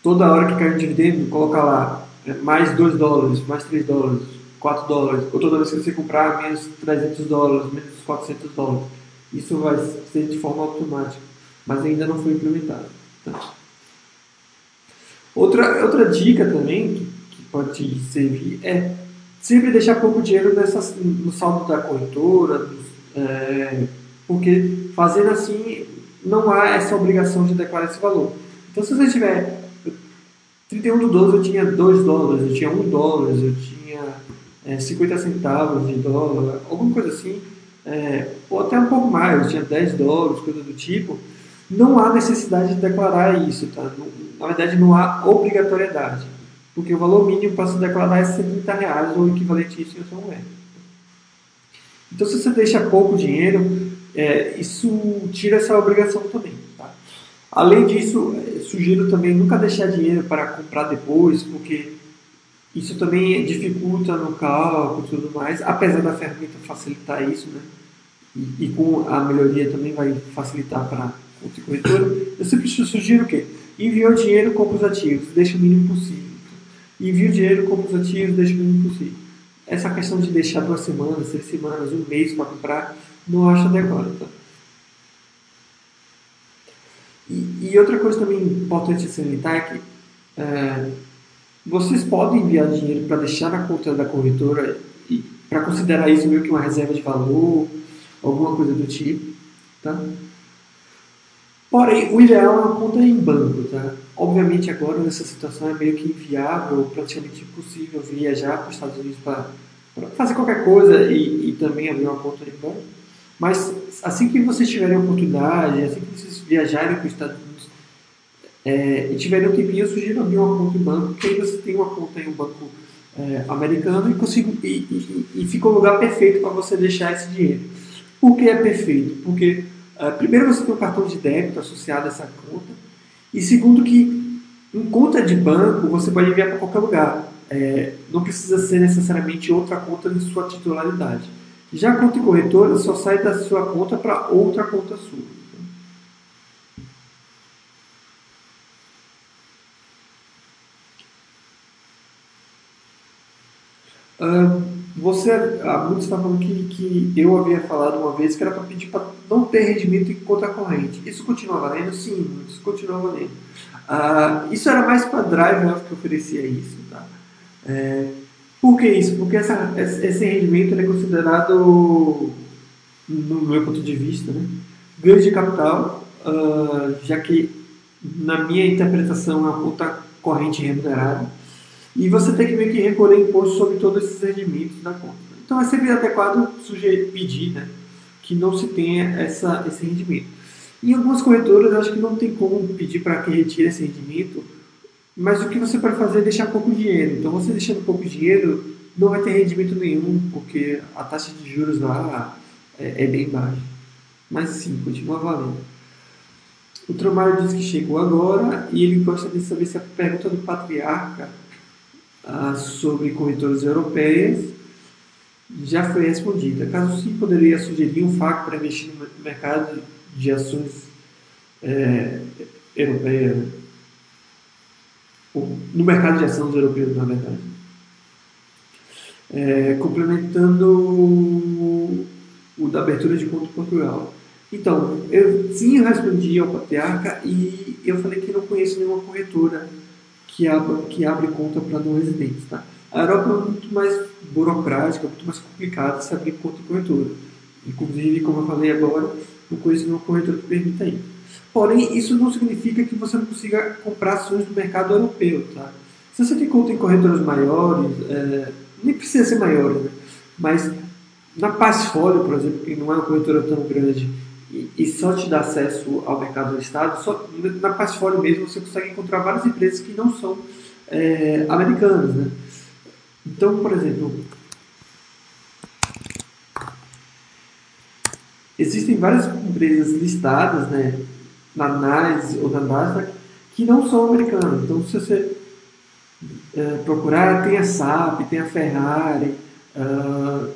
toda hora que cai um dividendo colocar lá é, mais 2 dólares, mais 3 dólares, 4 dólares, ou toda vez que você comprar menos 300 dólares, menos 400 dólares. Isso vai ser de forma automática, mas ainda não foi implementado. Tá? Outra, outra dica também pode servir é sempre deixar pouco dinheiro nessa, no saldo da corretora, é, porque fazendo assim não há essa obrigação de declarar esse valor. Então se você tiver 31 do 12 eu tinha 2 dólares, eu tinha 1 dólar, eu tinha é, 50 centavos de dólar, alguma coisa assim, é, ou até um pouco mais, eu tinha 10 dólares, coisa do tipo, não há necessidade de declarar isso, tá? na verdade, não há obrigatoriedade. Porque o valor mínimo para se declarar é 130 reais, ou equivalente a isso em outra moeda. Então, se você deixa pouco dinheiro, é, isso tira essa obrigação também. Tá? Além disso, é, sugiro também nunca deixar dinheiro para comprar depois, porque isso também dificulta no cálculo e tudo mais, apesar da ferramenta facilitar isso, né? E, e com a melhoria também vai facilitar para o corretora. Eu sempre sugiro o quê? Enviou dinheiro, compra os ativos, deixa o mínimo possível. Envia o dinheiro, compra os ativos, deixa o mínimo possível. Essa questão de deixar duas semanas, três semanas, um mês para comprar, não acho adequado. Tá? E, e, outra coisa também importante salientar é que é, vocês podem enviar dinheiro para deixar na conta da corretora e para considerar isso meio que uma reserva de valor, alguma coisa do tipo, tá? Porém, o ideal é uma conta em banco, tá? Obviamente agora nessa situação é meio que inviável, praticamente impossível viajar para os Estados Unidos para fazer qualquer coisa e, e, também abrir uma conta em banco. Mas assim que vocês tiverem a oportunidade, assim que vocês viajarem para os Estados Unidos, é, e tiverem um tempinho, eu sugiro abrir uma conta em banco, porque aí você tem uma conta em um banco é, americano e, consigo, e, e, e, fica o lugar perfeito para você deixar esse dinheiro. Por que é perfeito? Porque, primeiro, você tem um cartão de débito associado a essa conta, e segundo, que em conta de banco você pode enviar para qualquer lugar. É, não precisa ser necessariamente outra conta de sua titularidade. Já a conta em corretora só sai da sua conta para outra conta sua. Uh, você, há muitos está falando que, que eu havia falado uma vez que era para pedir para não ter rendimento em conta corrente. Isso continua valendo? Sim, isso continua valendo. Uh, isso era mais para Drive Health que oferecia isso. Tá? É, por que isso? Porque essa, esse rendimento é considerado, no meu ponto de vista, né, ganho de capital, uh, já que, na minha interpretação, é uma conta corrente remunerada e você tem que meio que recolher imposto sobre todos esses rendimentos da conta. Então é sempre adequado sugerir, pedir né, que não se tenha essa, esse rendimento. Em algumas corretoras, acho que não tem como pedir para que retire esse rendimento, mas o que você pode fazer é deixar pouco dinheiro. Então, você deixando pouco dinheiro, não vai ter rendimento nenhum, porque a taxa de juros lá é, é bem baixa. Mas sim, continua valendo. O Tramário diz que chegou agora e ele gosta de saber se a pergunta do patriarca sobre corretoras europeias já foi respondida. Caso sim, poderia sugerir um FAC para investir no mercado de ações é, europeias, no mercado de ações europeus, na verdade. É, complementando o, o da abertura de conta em Portugal. Então, eu sim eu respondi ao patriarca e eu falei que não conheço nenhuma corretora que abre, que abre conta para não residentes. Tá? A Europa é muito mais burocrática, muito mais complicada se abrir conta em corretora. Inclusive, como eu falei agora, não conheço nenhuma corretora que permita isso. Porém, isso não significa que você não consiga comprar ações no mercado europeu. Tá? Se você tem conta em corretoras maiores, é, nem precisa ser maior, né? mas na Passfolio, por exemplo, que não é uma corretora tão grande, e, só te dá acesso ao mercado do Estado, só, na Passfolio mesmo você consegue encontrar várias empresas que não são é, americanas. Né? Então, por exemplo, existem várias empresas listadas né, na análise ou na Nasdaq que não são americanas. Então, se você é, procurar, tem a SAP, tem a Ferrari uh,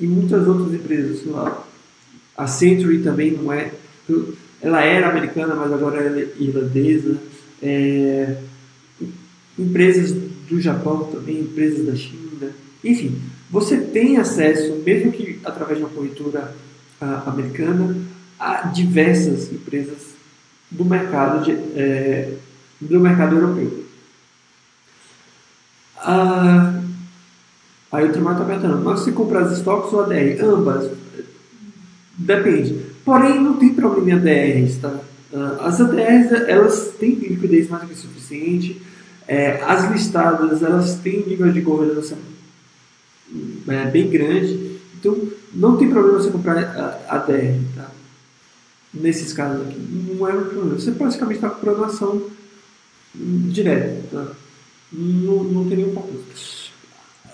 e muitas outras empresas, sei lá, a Century também não é. Ela era americana, mas agora ela é irlandesa. É, empresas do Japão também, empresas da China. Enfim, você tem acesso, mesmo que através de uma corretora americana, a diversas empresas do mercado, de, é, do mercado europeu. Ah, aí o Trimar está perguntando, mas você compra as estoques ou ADR? Ambas. Depende. Porém, não tem problema em ADRs, tá? Ah, as ADRs, elas têm liquidez mais do que suficiente. É, as listadas, elas têm nível de governança é, bem grande. Então, não tem problema você comprar ADR, tá? Nesses casos aqui. Não é um problema. Você praticamente está comprando ação direta, tá? não, não tem nenhum propósito.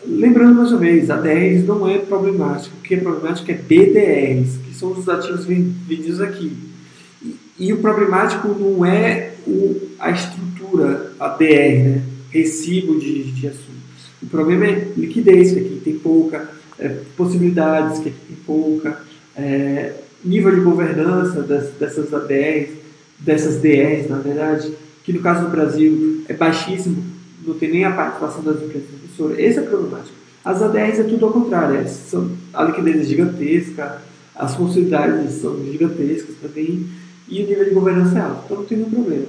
Lembrando mais uma vez, ADRs não é problemático. O que é problemático é BDRs, que são os ativos vendidos aqui. E, e o problemático não é o, a estrutura, a DR, né? recibo de, de assuntos. O problema é liquidez, que aqui tem pouca, é, possibilidades, que aqui tem pouca, é, nível de governança das, dessas ADRs, dessas DRs, na verdade, que no caso do Brasil é baixíssimo, não tem nem a participação das empresas emissoras. Esse é problemático. As ADRs é tudo ao contrário, são, a liquidez é gigantesca, as possibilidades são gigantescas também, e o nível de governança é alto, então não tem nenhum problema.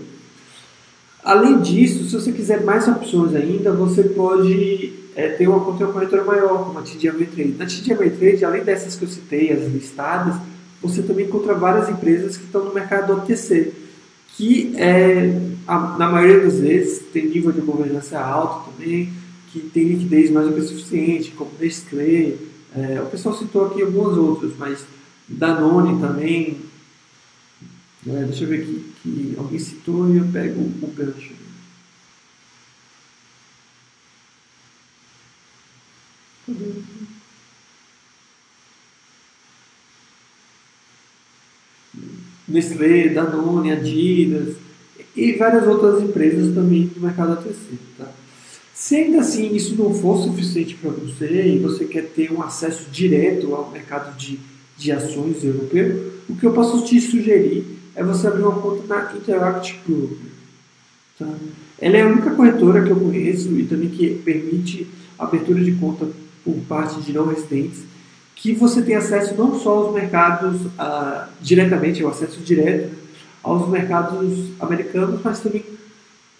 Além disso, se você quiser mais opções ainda, você pode é, ter uma, ter uma corretora maior, como a TD Ameritrade. Na TD Ameritrade, além dessas que eu citei, as listadas, você também encontra várias empresas que estão no mercado OTC, que é, a, na maioria das vezes tem nível de governança alto também, que tem liquidez mais do que suficiente, como Nestlé, é, o pessoal citou aqui algumas outras, mas Danone também, é, deixa eu ver aqui, que alguém citou e eu pego o gancho. Nestlé, Danone, Adidas e várias outras empresas também do mercado ATC. Tá? Se ainda assim isso não for suficiente para você e você quer ter um acesso direto ao mercado de, de ações europeu, o que eu posso te sugerir é você abrir uma conta na Interact Group. Tá? Ela é a única corretora que eu conheço e também que permite abertura de conta por parte de não residentes que você tem acesso não só aos mercados ah, diretamente, o acesso direto aos mercados americanos, mas também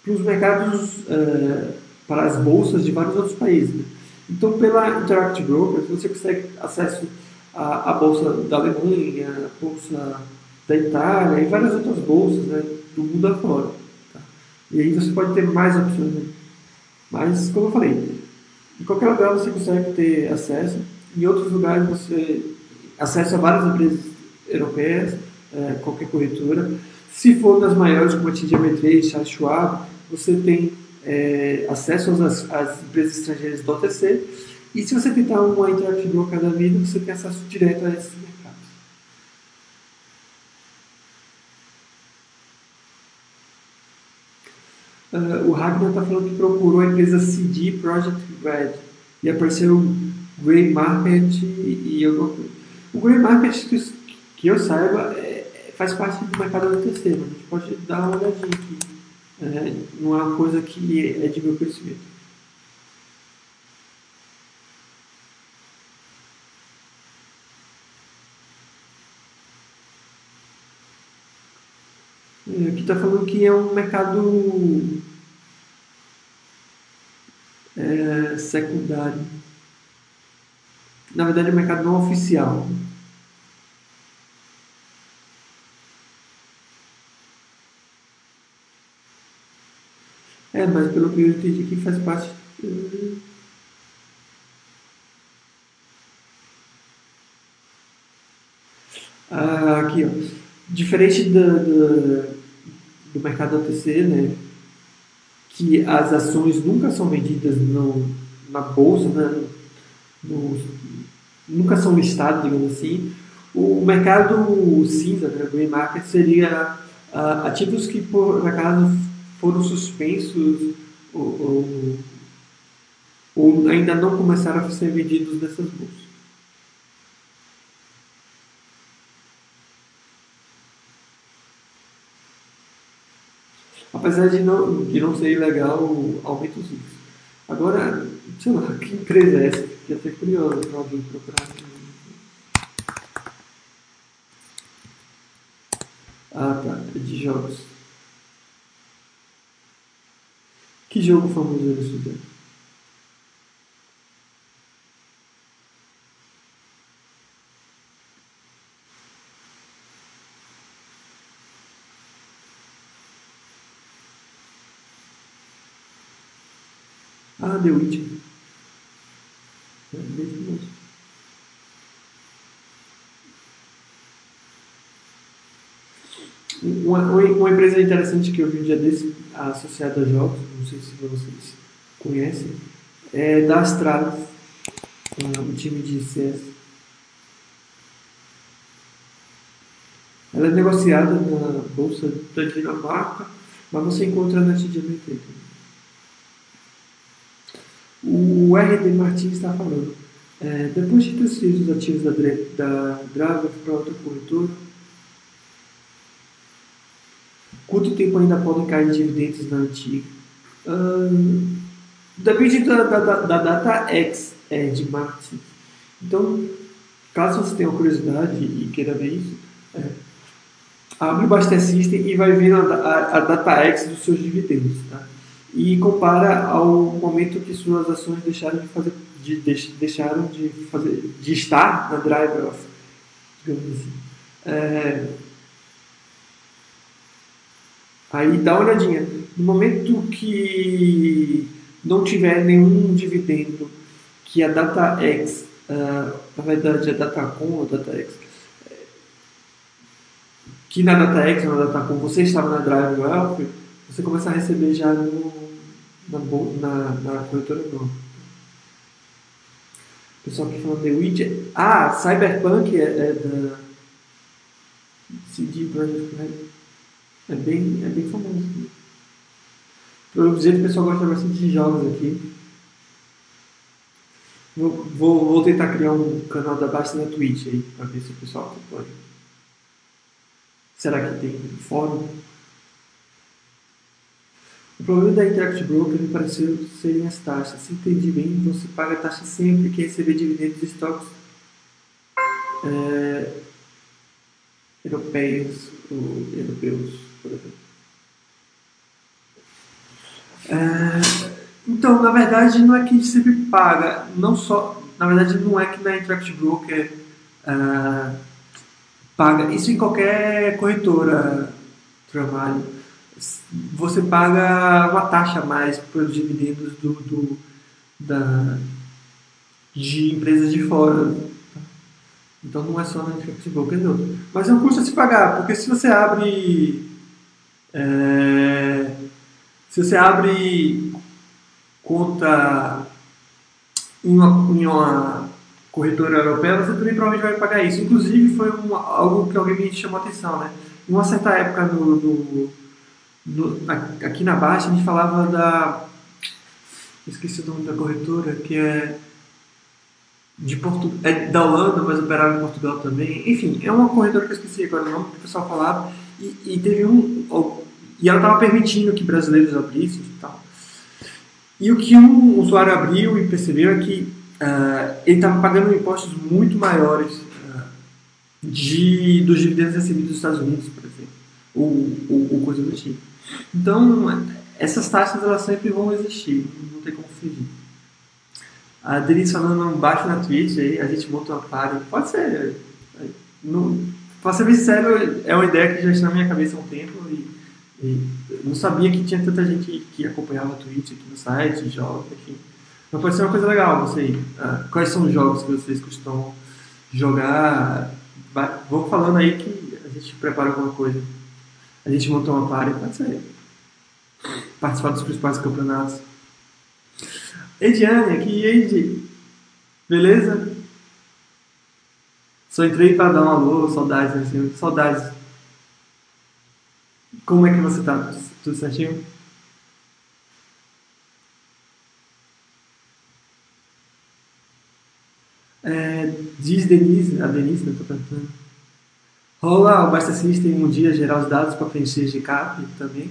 para os mercados, ah, para as bolsas de vários outros países. Né? Então, pela Interactive Brokers, você consegue acesso à, à bolsa da Alemanha, à bolsa da Itália e várias outras bolsas né, do mundo afora. Tá? E aí você pode ter mais opções. Né? Mas, como eu falei, em qualquer lugar você consegue ter acesso. Em outros lugares você acessa várias empresas europeias, é, qualquer corretora. Se for das maiores, como a Ameritrade, Charles Schwab, você tem é, acesso às, às, empresas estrangeiras do OTC. E se você tentar uma Interactive Broker da vida, você tem acesso direto a esses mercados. Uh, o Ragnar está falando que procurou a empresa CD Project Red e apareceu Grey Market e alguma coisa. O Grey Market, que, que eu saiba, é, faz parte do mercado do terceiro. A gente pode dar uma olhadinha aqui. É, não é uma coisa que é de meu conhecimento. É, aqui está falando que é um mercado é, secundário na verdade, é um mercado não oficial. É, mas pelo que eu entendi aqui faz parte. Ah, aqui, ó. Diferente do, do, do mercado OTC, né? Que as ações nunca são vendidas no, na bolsa, né? No, nunca são listados, digamos assim. O mercado cinza, né, grey market, seria uh, ativos que por acaso foram suspensos ou, ou, ou, ainda não começaram a ser vendidos nessas bolsas. Apesar de não, de não ser ilegal, aumenta os riscos. Agora, sei lá, que empresa é essa? Fiquei até curioso para alguém procurar. Ah, tá. É de jogos. Que jogo famoso é esse? Ah, The Witcher. É bem famoso. Uma, uma empresa interessante que eu vi um dia desse, associada a jogos, não sei se vocês conhecem, é da Astralis, o time de CS. Ela é negociada na Bolsa da Dinamarca, mas você encontra na TGBT. O RD Martins está falando. É, depois de transferir os ativos da, da Driver para outra corretora, quanto tempo ainda podem cair dividendos na antiga? Uh, depende da, da, da, data X é, de Martins. Então, caso você tenha curiosidade e queira ver isso, é, abre o Baster System e vai ver a, a, a data X dos seus dividendos. Tá? E compara ao momento que suas ações deixaram de fazer de, de, deixaram de fazer de estar na drive digamos assim. É, aí dá uma olhadinha. No momento que não tiver nenhum dividendo que a data X, uh, na verdade a data com ou data X, que na DataX ou na DataCom você estava na Drive Wealth, você começa a receber já no, na, na, na corretora nova. Pessoal aqui falando de Witch. Ah, Cyberpunk é, é da CD Projekt Red. É bem, é bem famoso. Pelo jeito o pessoal gosta bastante de jogos aqui. Vou, vou, vou tentar criar um canal da Basta na Twitch aí, para ver se o pessoal pode. Será que tem fórum? O problema da Interact Broker me pareceu serem as taxas. Se entendi bem, você paga a taxa sempre que receber dividendos de estoques é, ou europeus, por exemplo. É, então, na verdade, não é que a gente sempre paga, não só, na verdade, não é que na Interact Broker é, paga, isso em qualquer corretora trabalho, você paga uma taxa a mais pelos dividendos do, do, da, de empresas de fora. Então não é só na Netflix Broker, não. Mas é um custo a se pagar, porque se você abre. É, se você abre conta em uma, em uma corretora europeia, você também provavelmente vai pagar isso. Inclusive, foi um, algo que alguém me chamou a atenção. Né? Em uma certa época, no, no, no, aqui na Baixa, a gente falava da. Esqueci o nome da corretora, que é. De Portu, é da Holanda, mas operava em Portugal também. Enfim, é uma corretora que eu esqueci agora o nome que o pessoal falava. E, e teve um. E ela estava permitindo que brasileiros abrissem e tal. E o que um usuário abriu e percebeu é que uh, ele estava pagando impostos muito maiores uh, de, dos dividendos recebidos dos Estados Unidos, por exemplo, ou, ou, ou coisa do tipo. Então, essas taxas elas sempre vão existir, não tem como fugir. A Denise falando baixo na Twitch, aí a gente monta uma party. Pode ser. Não, pra ser bem é uma ideia que já está na minha cabeça há um tempo e, e não sabia que tinha tanta gente que acompanhava Twitch aqui no site, jogos, enfim. Mas pode ser uma coisa legal, não sei. Uh, quais são os jogos que vocês costumam jogar? Vou falando aí que a gente prepara alguma coisa. A gente montou uma party, pode ser. Participar dos principais campeonatos. Ediane, aqui, Edi. Beleza? Só entrei para dar um alô, saudades, assim, saudades. Como é que você tá? Tudo certinho? É, diz Denise, a Denise, né, tô cantando. Rola o Basta System um dia gerar os dados para preencher GCAP também.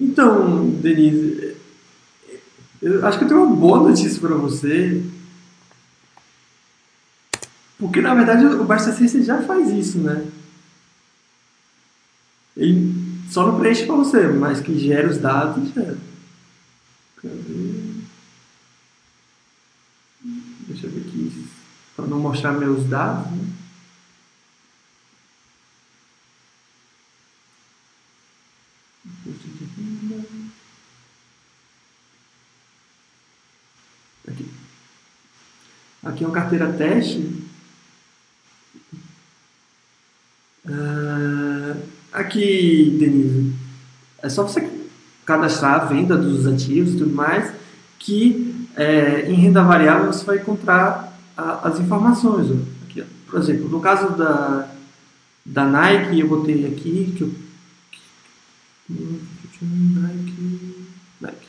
Então, Denise, eu acho que eu tenho uma boa notícia para você. Porque na verdade o System já faz isso, né? Ele só não preenche para você, mas que gera os dados já. Deixa eu ver aqui para não mostrar meus dados. Né? Aqui. Aqui é uma carteira teste. Uh, aqui, Denise, é só você cadastrar a venda dos ativos e tudo mais que é, em renda variável você vai encontrar a, as informações. Aqui, por exemplo, no caso da, da Nike, eu botei aqui que eu, Nike, Nike.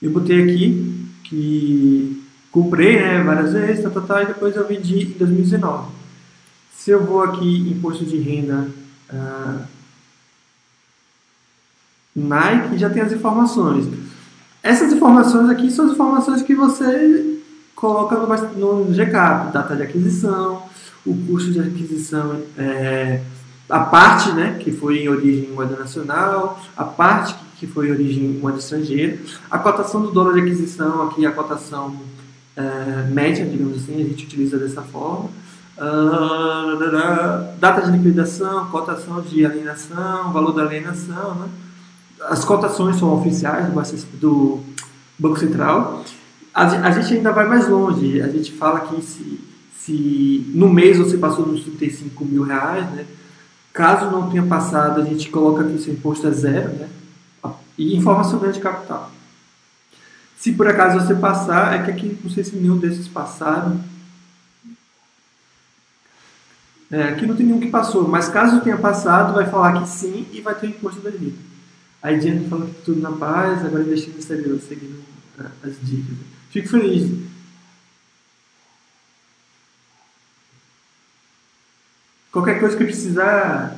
Eu botei aqui que comprei né, várias vezes, tá, tá, tá, e depois eu vendi em 2019. Se eu vou aqui imposto de renda uh, Nike, já tem as informações. Essas informações aqui são as informações que você coloca no, no GCAP, data de aquisição, o custo de aquisição, é, a parte né, que foi em origem em moeda nacional, a parte que foi em origem em moeda estrangeira, a cotação do dólar de aquisição, aqui a cotação é, média, digamos assim, a gente utiliza dessa forma. Uh, data de liquidação, cotação de alienação, valor da alienação, né? as cotações são oficiais do Banco Central. A, gente ainda vai mais longe. A gente fala que se, se no mês você passou dos 35 mil reais, né? caso não tenha passado, a gente coloca que o seu imposto é zero, né? e informação de capital. Se por acaso você passar, é que aqui não sei se nenhum desses passaram. É, aqui não tem nenhum que passou, mas caso tenha passado, vai falar que sim e vai ter o imposto devido. Aí Diana falou que tudo na paz, agora investindo no exterior, seguindo é, as dicas. Fico feliz. Qualquer coisa que precisar,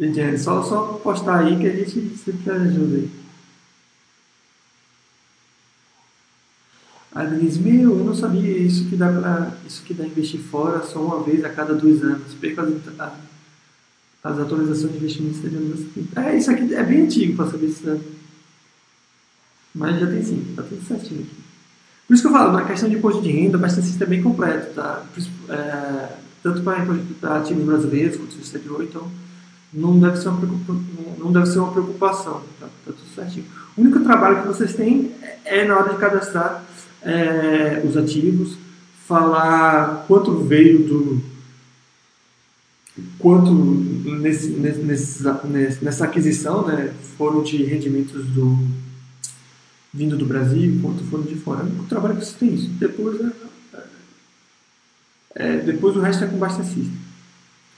Diana, só, só postar aí que a gente sempre ajuda aí. A Denise, meu, eu não sabia isso que dá para isso que dá investir fora só uma vez a cada dois anos. Perco as, as atualizações de investimento exterior. É, isso aqui é bem antigo para saber dá. Mas já tem sim, tá tudo certinho aqui. Por isso que eu falo, na questão de imposto de renda, o Bastante é bem completo, tá? É, tanto para ativos brasileiros quanto no exterior, então não deve ser uma não deve ser uma preocupação tá? tá tudo certinho. O único trabalho que vocês têm é na hora de cadastrar é, os ativos, falar quanto veio do. quanto nesse, nesse, nessa aquisição né, foram de rendimentos do, vindo do Brasil, quanto foram de fora. O trabalho que você tem isso. Depois, é, é, depois o resto é com bastecista.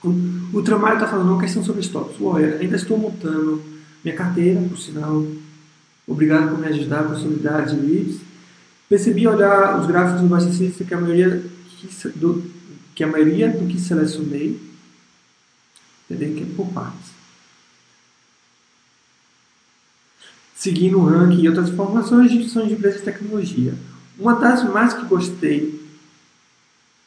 O, o trabalho está falando uma questão sobre estoques. Olha, ainda estou montando minha carteira, por sinal. Obrigado por me ajudar com a solidariedade de leads. Percebi ao olhar os gráficos do Bastecista que a maioria que, do, que a maioria do que selecionei entendeu? que é por partes. Seguindo o ranking e outras informações de instituições de empresas de tecnologia. Uma das mais que gostei,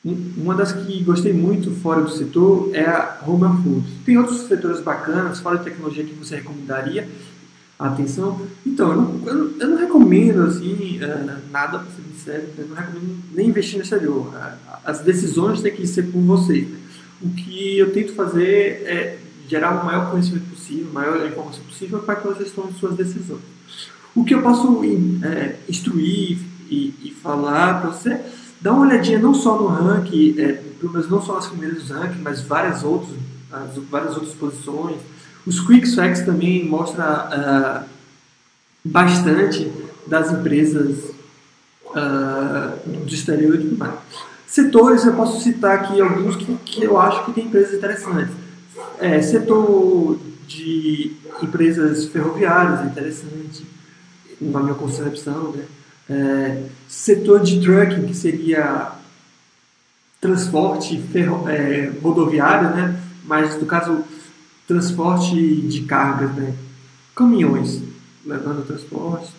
uma das que gostei muito fora do setor é a Home Food. Tem outros setores bacanas fora de tecnologia que você recomendaria atenção. Então, eu não, eu não, eu não recomendo assim, uh, nada, para ser sincero, eu não recomendo nem investir no exterior. As decisões têm que ser por vocês. Né? O que eu tento fazer é gerar o maior conhecimento possível, a maior informação possível para que vocês tomem suas decisões. O que eu posso é, instruir e, e falar para você, dá uma olhadinha não só no ranking, é, pelo menos não só nas primeiras do ranking, mas várias outras, as, várias outras posições, os Quick também mostra uh, bastante das empresas uh, do exterior e tudo mais. Setores, eu posso citar aqui alguns que, que eu acho que tem empresas interessantes. É, setor de empresas ferroviárias é interessante, na minha concepção. Né? É, setor de trucking, que seria transporte ferro, é, rodoviário, né? mas no caso transporte de cargas, né? caminhões levando transporte.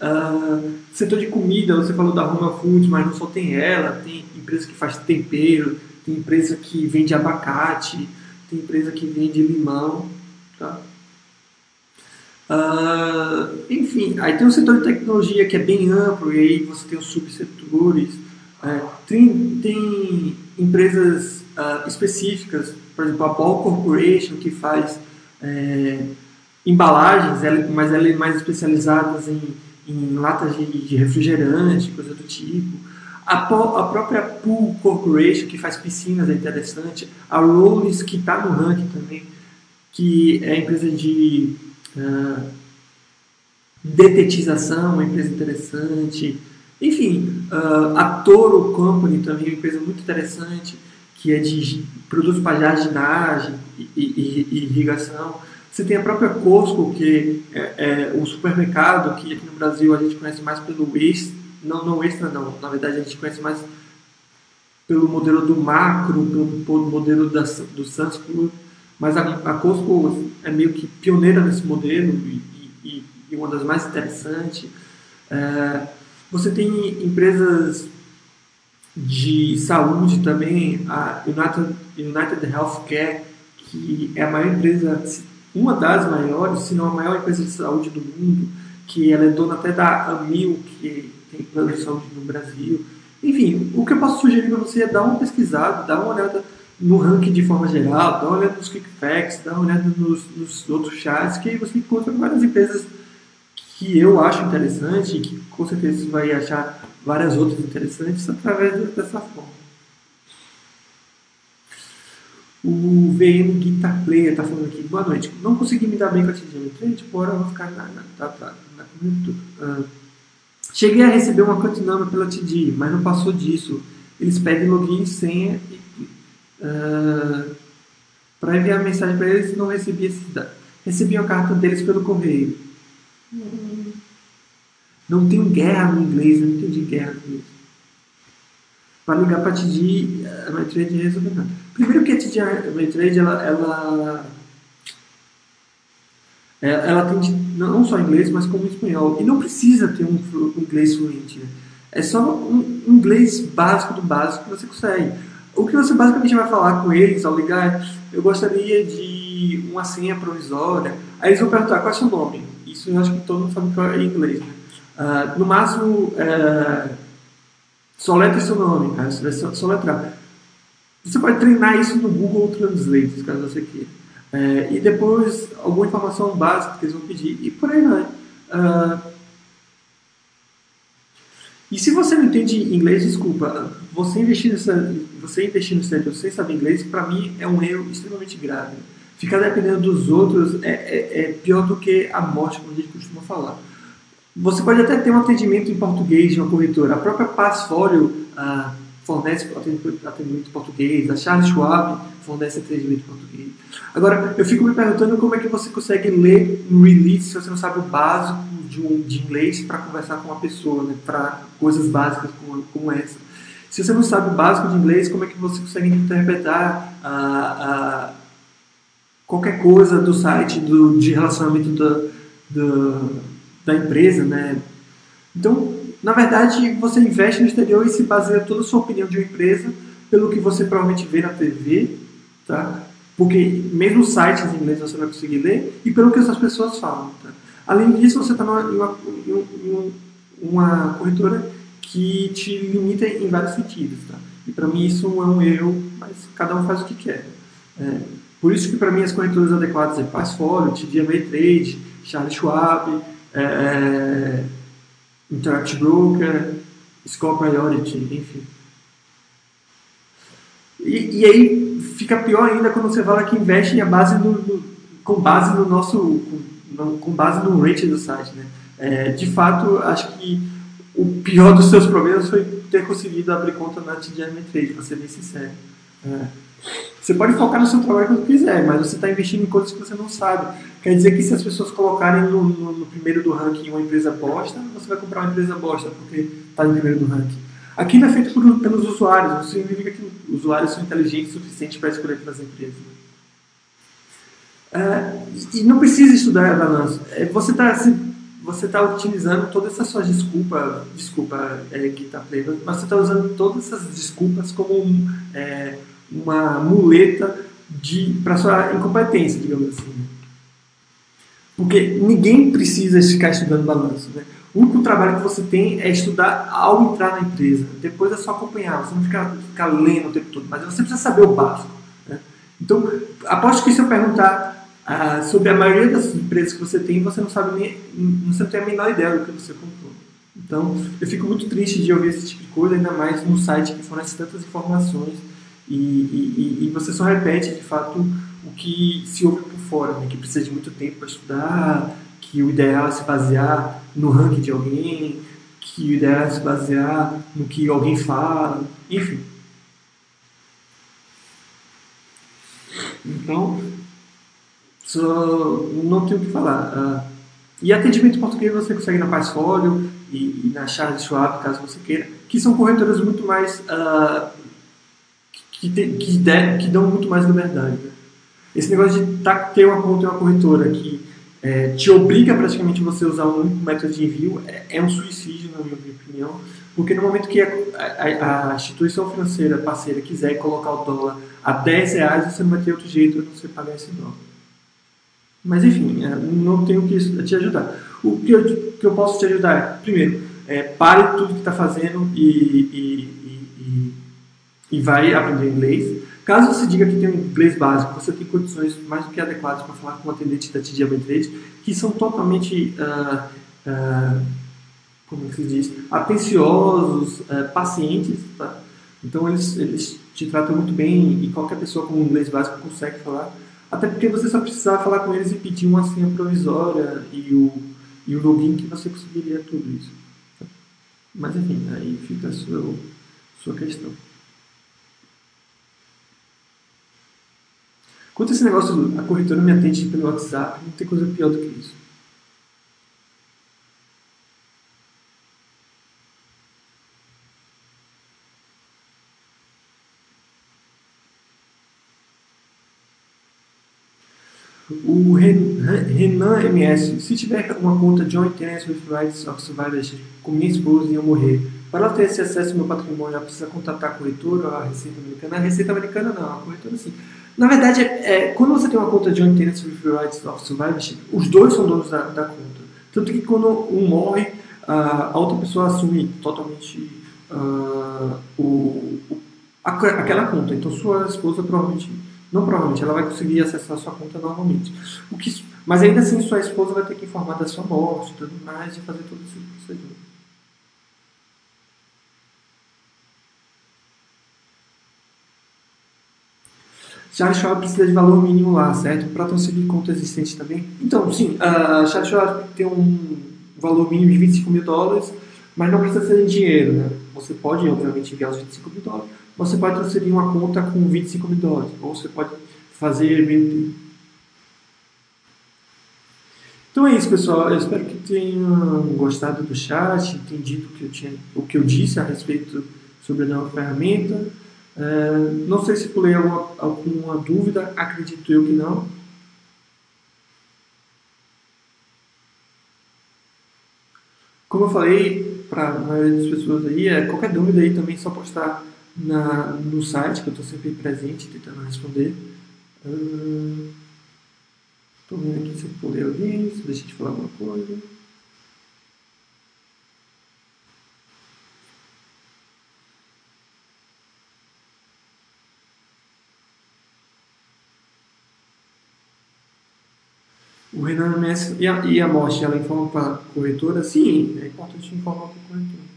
Uh, setor de comida, você falou da Roma Foods, mas não só tem ela, tem empresa que faz tempero, tem empresa que vende abacate, tem empresa que vende limão. Tá? Uh, enfim, aí tem o setor de tecnologia que é bem amplo, e aí você tem os subsetores. É, tem, tem empresas uh, específicas por exemplo, a Ball Corporation, que faz é, embalagens, mas ela é mais especializada em, em latas de, de, refrigerante, coisa do tipo. A, a, própria Pool Corporation, que faz piscinas, é interessante. A Rolls, que está no ranking também, que é empresa de uh, Detetização, uma empresa interessante. Enfim, uh, a Toro Company também é uma empresa muito interessante, que é de produtos para jardinagem e, e, e, irrigação. Você tem a própria Costco, que é, é, o supermercado, que aqui no Brasil a gente conhece mais pelo Extra, não, não Extra não, na verdade a gente conhece mais pelo modelo do macro, pelo modelo da, do Sans Club, mas a, a Costco é meio que pioneira nesse modelo e, e, e uma das mais interessantes. É, você tem empresas de saúde também, a United, United Healthcare, que é a maior empresa, uma das maiores, se não a maior empresa de saúde do mundo, que ela é dona até da Amil, que tem plano de saúde no Brasil. Enfim, o que eu posso sugerir para você é dar uma pesquisada, dar uma olhada no ranking de forma geral, dar uma olhada nos kickbacks, dar uma olhada nos, nos outros chats, que aí você encontra várias empresas que eu acho interessante que com certeza você vai achar várias outras interessantes através dessa forma. O VM Guitar Player está falando aqui, boa noite. Não consegui me dar bem com a TGM Trade, porra, vou ficar na, na, tá, tá, na, na, uh, Cheguei a receber uma cantinama pela TD, mas não passou disso. Eles pedem login e senha e, uh, para enviar mensagem para eles não recebi esse Recebi a carta deles pelo correio. Não tenho guerra no inglês, não entendi guerra no inglês. Para ligar para a TD, a MyTrade resolveu nada. Primeiro que a TD, a MyTrade, ela, ela é, ela tem não só inglês, mas como espanhol. E não precisa ter um, inglês fluente. Né? É só um, inglês básico do básico que você consegue. O que você basicamente vai falar com eles ao ligar, eu gostaria de uma senha provisória. Aí eles vão perguntar qual é o seu nome. Isso eu acho que todo mundo sabe que é inglês. Né? Uh, no máximo, é, soletre seu nome, cara. Soletrar. Você pode treinar isso no Google Translate, caso você queira. E depois alguma informação básica que eles vão pedir e por aí vai. Uh, e se você não entende inglês, desculpa, você investir, nessa, você investir no exterior sem saber inglês, para mim é um erro extremamente grave. Ficar dependendo dos outros é, é, é, pior do que a morte, como a gente costuma falar. Você pode até ter um atendimento em português de uma corretora. A própria Passfolio uh, fornece atendimento em português, a Charles Schwab fornece atendimento em português. Agora, eu fico me perguntando como é que você consegue ler um release se você não sabe o básico de, um, de inglês para conversar com uma pessoa, né, para coisas básicas como, como, essa. Se você não sabe o básico de inglês, como é que você consegue interpretar a, a qualquer coisa do site do, de relacionamento da, da, da empresa, né? Então, na verdade, você investe no exterior e se baseia toda a sua opinião de uma empresa pelo que você provavelmente vê na TV, tá? Porque mesmo sites em inglês você vai conseguir ler e pelo que essas pessoas falam. Tá? Além disso, você está em uma, em uma corretora que te limita em vários sentidos. Tá? E para mim isso é um erro, mas cada um faz o que quer. É, por isso que para mim as corretoras adequadas é Passfolio, TD Ameritrade, Charles Schwab, é, é Interact Broker, Score Priority, enfim. E, e, aí fica pior ainda quando você fala que investe a base no, no, com base no nosso com, com base no rate do site, né? É, de fato, acho que o pior dos seus problemas foi ter conseguido abrir conta na TDM Trade, para ser bem sincero. É. Você pode focar no seu trabalho quando quiser, mas você está investindo em coisas que você não sabe. Quer dizer que se as pessoas colocarem no, no, no primeiro do ranking uma empresa bosta, você vai comprar uma empresa bosta porque está em primeiro do ranking. Aquilo é feito por, pelos usuários, isso significa que os usuários são inteligentes o suficiente para escolher pelas empresas. É, e não precisa estudar balanço. É, você está você tá utilizando todas essas suas desculpas, desculpa, é, que tá mas você está usando todas essas desculpas como um, é, uma muleta para sua incompetência, digamos assim. Porque ninguém precisa ficar estudando balanço. Né? O único trabalho que você tem é estudar ao entrar na empresa. Depois é só acompanhar, você não fica, ficar lendo o tempo todo, mas você precisa saber o básico. Né? Então, aposto que se eu perguntar ah, sobre a maioria das empresas que você tem, você não sabe nem, você não tem a menor ideia do que você comprou. Então, eu fico muito triste de ouvir esse tipo de coisa, ainda mais num site que fornece tantas informações e, e, e você só repete, de fato, o que se ouve fora, né? que precisa de muito tempo para estudar, que o ideal é se basear no ranking de alguém, que o ideal é se basear no que alguém fala, enfim. Então, só não tenho o que falar. Uh, e atendimento português você consegue na Passfolio e, e na Charles Schwab, caso você queira, que são corretoras muito mais. Uh, que, que, de, que, dão muito mais liberdade. Né? Esse negócio de tá, ter uma conta em uma corretora que é, te obriga praticamente você usar um único método de envio é, é, um suicídio, na minha opinião, porque no momento que a, a, a, instituição financeira parceira quiser colocar o dólar a 10 reais, você não vai ter outro jeito de você pagar esse dólar. Mas enfim, é, não tenho que te ajudar. O que eu, que eu posso te ajudar é, primeiro, é, pare tudo que está fazendo e, e, e, e, vai aprender inglês. Caso você diga que tem um inglês básico, você tem condições mais do que adequadas para falar com um atendente da TD Trade, que são totalmente, uh, uh, como se diz, atenciosos, uh, pacientes, tá? Então eles, eles te tratam muito bem e qualquer pessoa com inglês básico consegue falar. Até porque você só precisava falar com eles e pedir uma senha provisória e o, e o login que você conseguiria tudo isso. Mas enfim, aí fica a sua, sua questão. Quanto esse negócio, a corretora me atende pelo WhatsApp, não tem coisa pior do que isso. O Renan MS, se tiver uma conta Joint Tenants with Rights of Survivorship com minha esposa e eu morrer, para ela ter esse acesso ao meu patrimônio, ela precisa contatar a corretora a Receita Americana? A Receita Americana não, a corretora sim. Na verdade, é, quando você tem uma conta Joint Tenants with Rights of Survivorship, os dois são donos da, da conta. Tanto que quando um morre, a outra pessoa assume totalmente uh, o, o, aquela conta. Então sua esposa provavelmente não provavelmente, ela vai conseguir acessar a sua conta normalmente. O que, mas ainda assim, sua esposa vai ter que informar da sua morte tudo mais e fazer todo esse procedimento. Charles Schwab precisa de valor mínimo lá, certo? Para transferir conta existente também. Então, sim, a Charles Schwab tem um valor mínimo de 25 mil dólares, mas não precisa ser em dinheiro, né? Você pode, obviamente, enviar os 25 mil dólares, você pode transferir uma conta com 25 mil dólares, ou você pode fazer Então é isso, pessoal. Eu espero que tenham gostado do chat, entendido o que eu, tinha, o que eu disse a respeito sobre a nova ferramenta. É, não sei se pulei alguma, alguma dúvida, acredito eu que não. Como eu falei para a maioria das pessoas aí, é, qualquer dúvida aí também é só postar na, no site, que eu estou sempre presente tentando responder. Estou uh, vendo aqui se eu pulei alguém, se deixa de falar alguma coisa. O Renan Messi e a, e a morte, ela informa para a corretora? Sim, é importante informar para a corretora.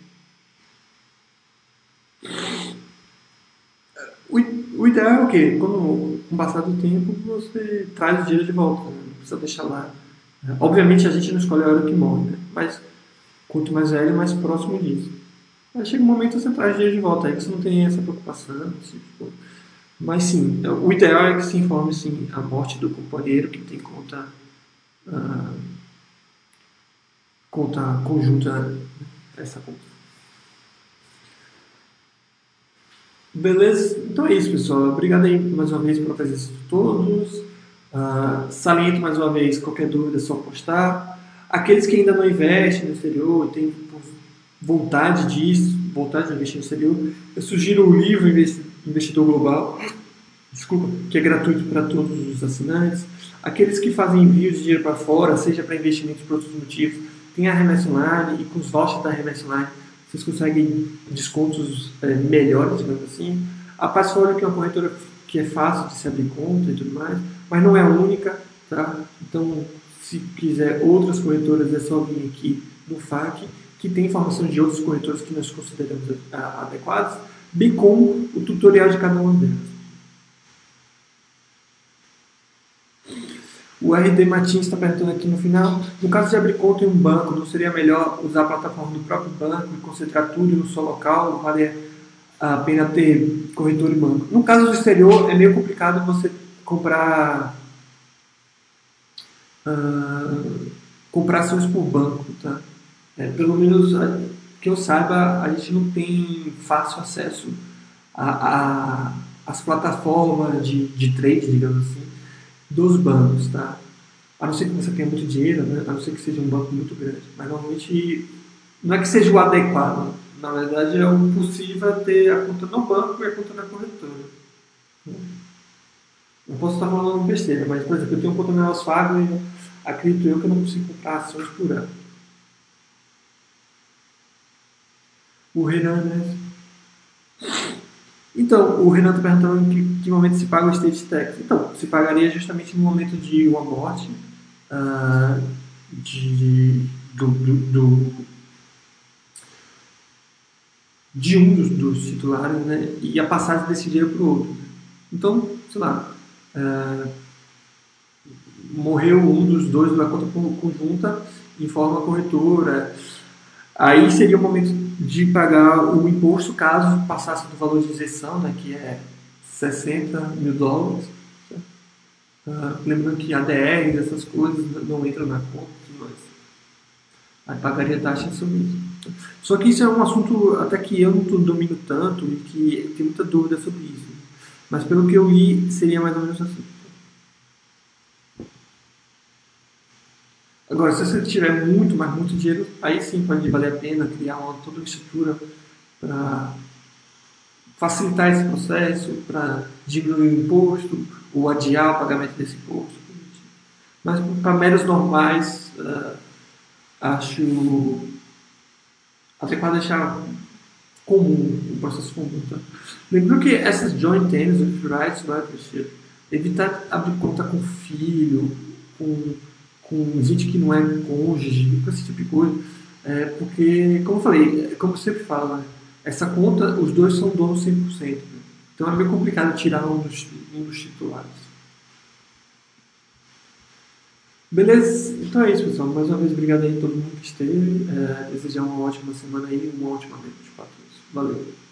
O ideal é o quê? Quando, com o passar do tempo, você traz o dinheiro de volta, né? não precisa deixar lá. Obviamente a gente não escolhe a hora que morre, né? mas quanto mais velho, mais próximo disso. Aí chega um momento que você traz o dinheiro de volta, aí que você não tem essa preocupação. Assim, tipo. Mas sim, o ideal é que se informe sim, a morte do companheiro que tem conta, uh, conta conjunta, essa conta. Beleza? Então é isso, pessoal. Obrigado aí mais uma vez pela presença de todos. Uh, saliento mais uma vez, qualquer dúvida é só postar. Aqueles que ainda não investem no exterior têm vontade disso, vontade de investir no exterior, eu sugiro o livro Investidor Global, desculpa, que é gratuito para todos os assinantes. Aqueles que fazem envio de dinheiro para fora, seja para investimentos por outros motivos, tem a Remessa Online e com os vouchers da Remessa Online vocês conseguem descontos é, melhores, digamos assim. A Passfolio, que é uma corretora que é fácil de se abrir conta e tudo mais, mas não é a única, tá? Então, se quiser outras corretoras, é só vir aqui no FAQ, que tem informação de outras corretoras que nós consideramos adequadas, bem como o tutorial de cada uma delas. O RD Martins está perguntando aqui no final, no caso de abrir conta em um banco, não seria melhor usar a plataforma do próprio banco e concentrar tudo no só local? Vale a pena ter corretor e banco? No caso do exterior, é meio complicado você comprar uh, comprar ações por banco, tá? É, pelo menos que eu saiba, a gente não tem fácil acesso as plataformas de, de trade, digamos assim, dos bancos, tá? A não ser que você tenha muito dinheiro, né? a não ser que seja um banco muito grande. Mas normalmente não é que seja o adequado. Na verdade é o possível ter a conta no banco e a conta na corretora. Não posso estar falando besteira, mas por exemplo, eu tenho conta na Wells Fargo e acredito eu que eu não consigo comprar ações por ano. O Renan, né? Então, o Renan está perguntando em que, que, momento se paga o estate tax. Então, se pagaria justamente no momento de uma morte uh, de, do, do, do, de um dos, dos, titulares né, e a passagem desse dinheiro para o outro. Então, sei lá, uh, morreu um dos dois da conta conjunta em forma corretora. Aí seria o momento de pagar o imposto caso passasse do valor de isenção, né, que é 60 mil dólares. Uh, lembrando que ADR, essas coisas não entram na conta, mas aí pagaria taxa sobre isso. Só que isso é um assunto até que eu não domino tanto e que tem muita dúvida sobre isso. Mas pelo que eu li, seria mais ou menos assim. Agora, se você tiver muito, mas muito dinheiro, aí sim pode valer a pena criar uma, toda uma estrutura para facilitar esse processo, para diminuir o imposto ou adiar o pagamento desse imposto. Mas para meros normais, uh, acho adequado deixar comum, o processo comum. Tá? Que essas joint tenants rights, vai evitar abrir conta com filho, com com gente que não é cônjuge, com esse tipo de coisa. É, porque, como eu falei, como eu sempre falo, né, essa conta, os dois são donos 100%. Né? Então é meio complicado tirar um dos, um dos titulares. Beleza? Então é isso, pessoal. Mais uma vez, obrigado aí a todo mundo que esteve. É, desejar uma ótima semana aí, uma ótima noite para todos. Valeu!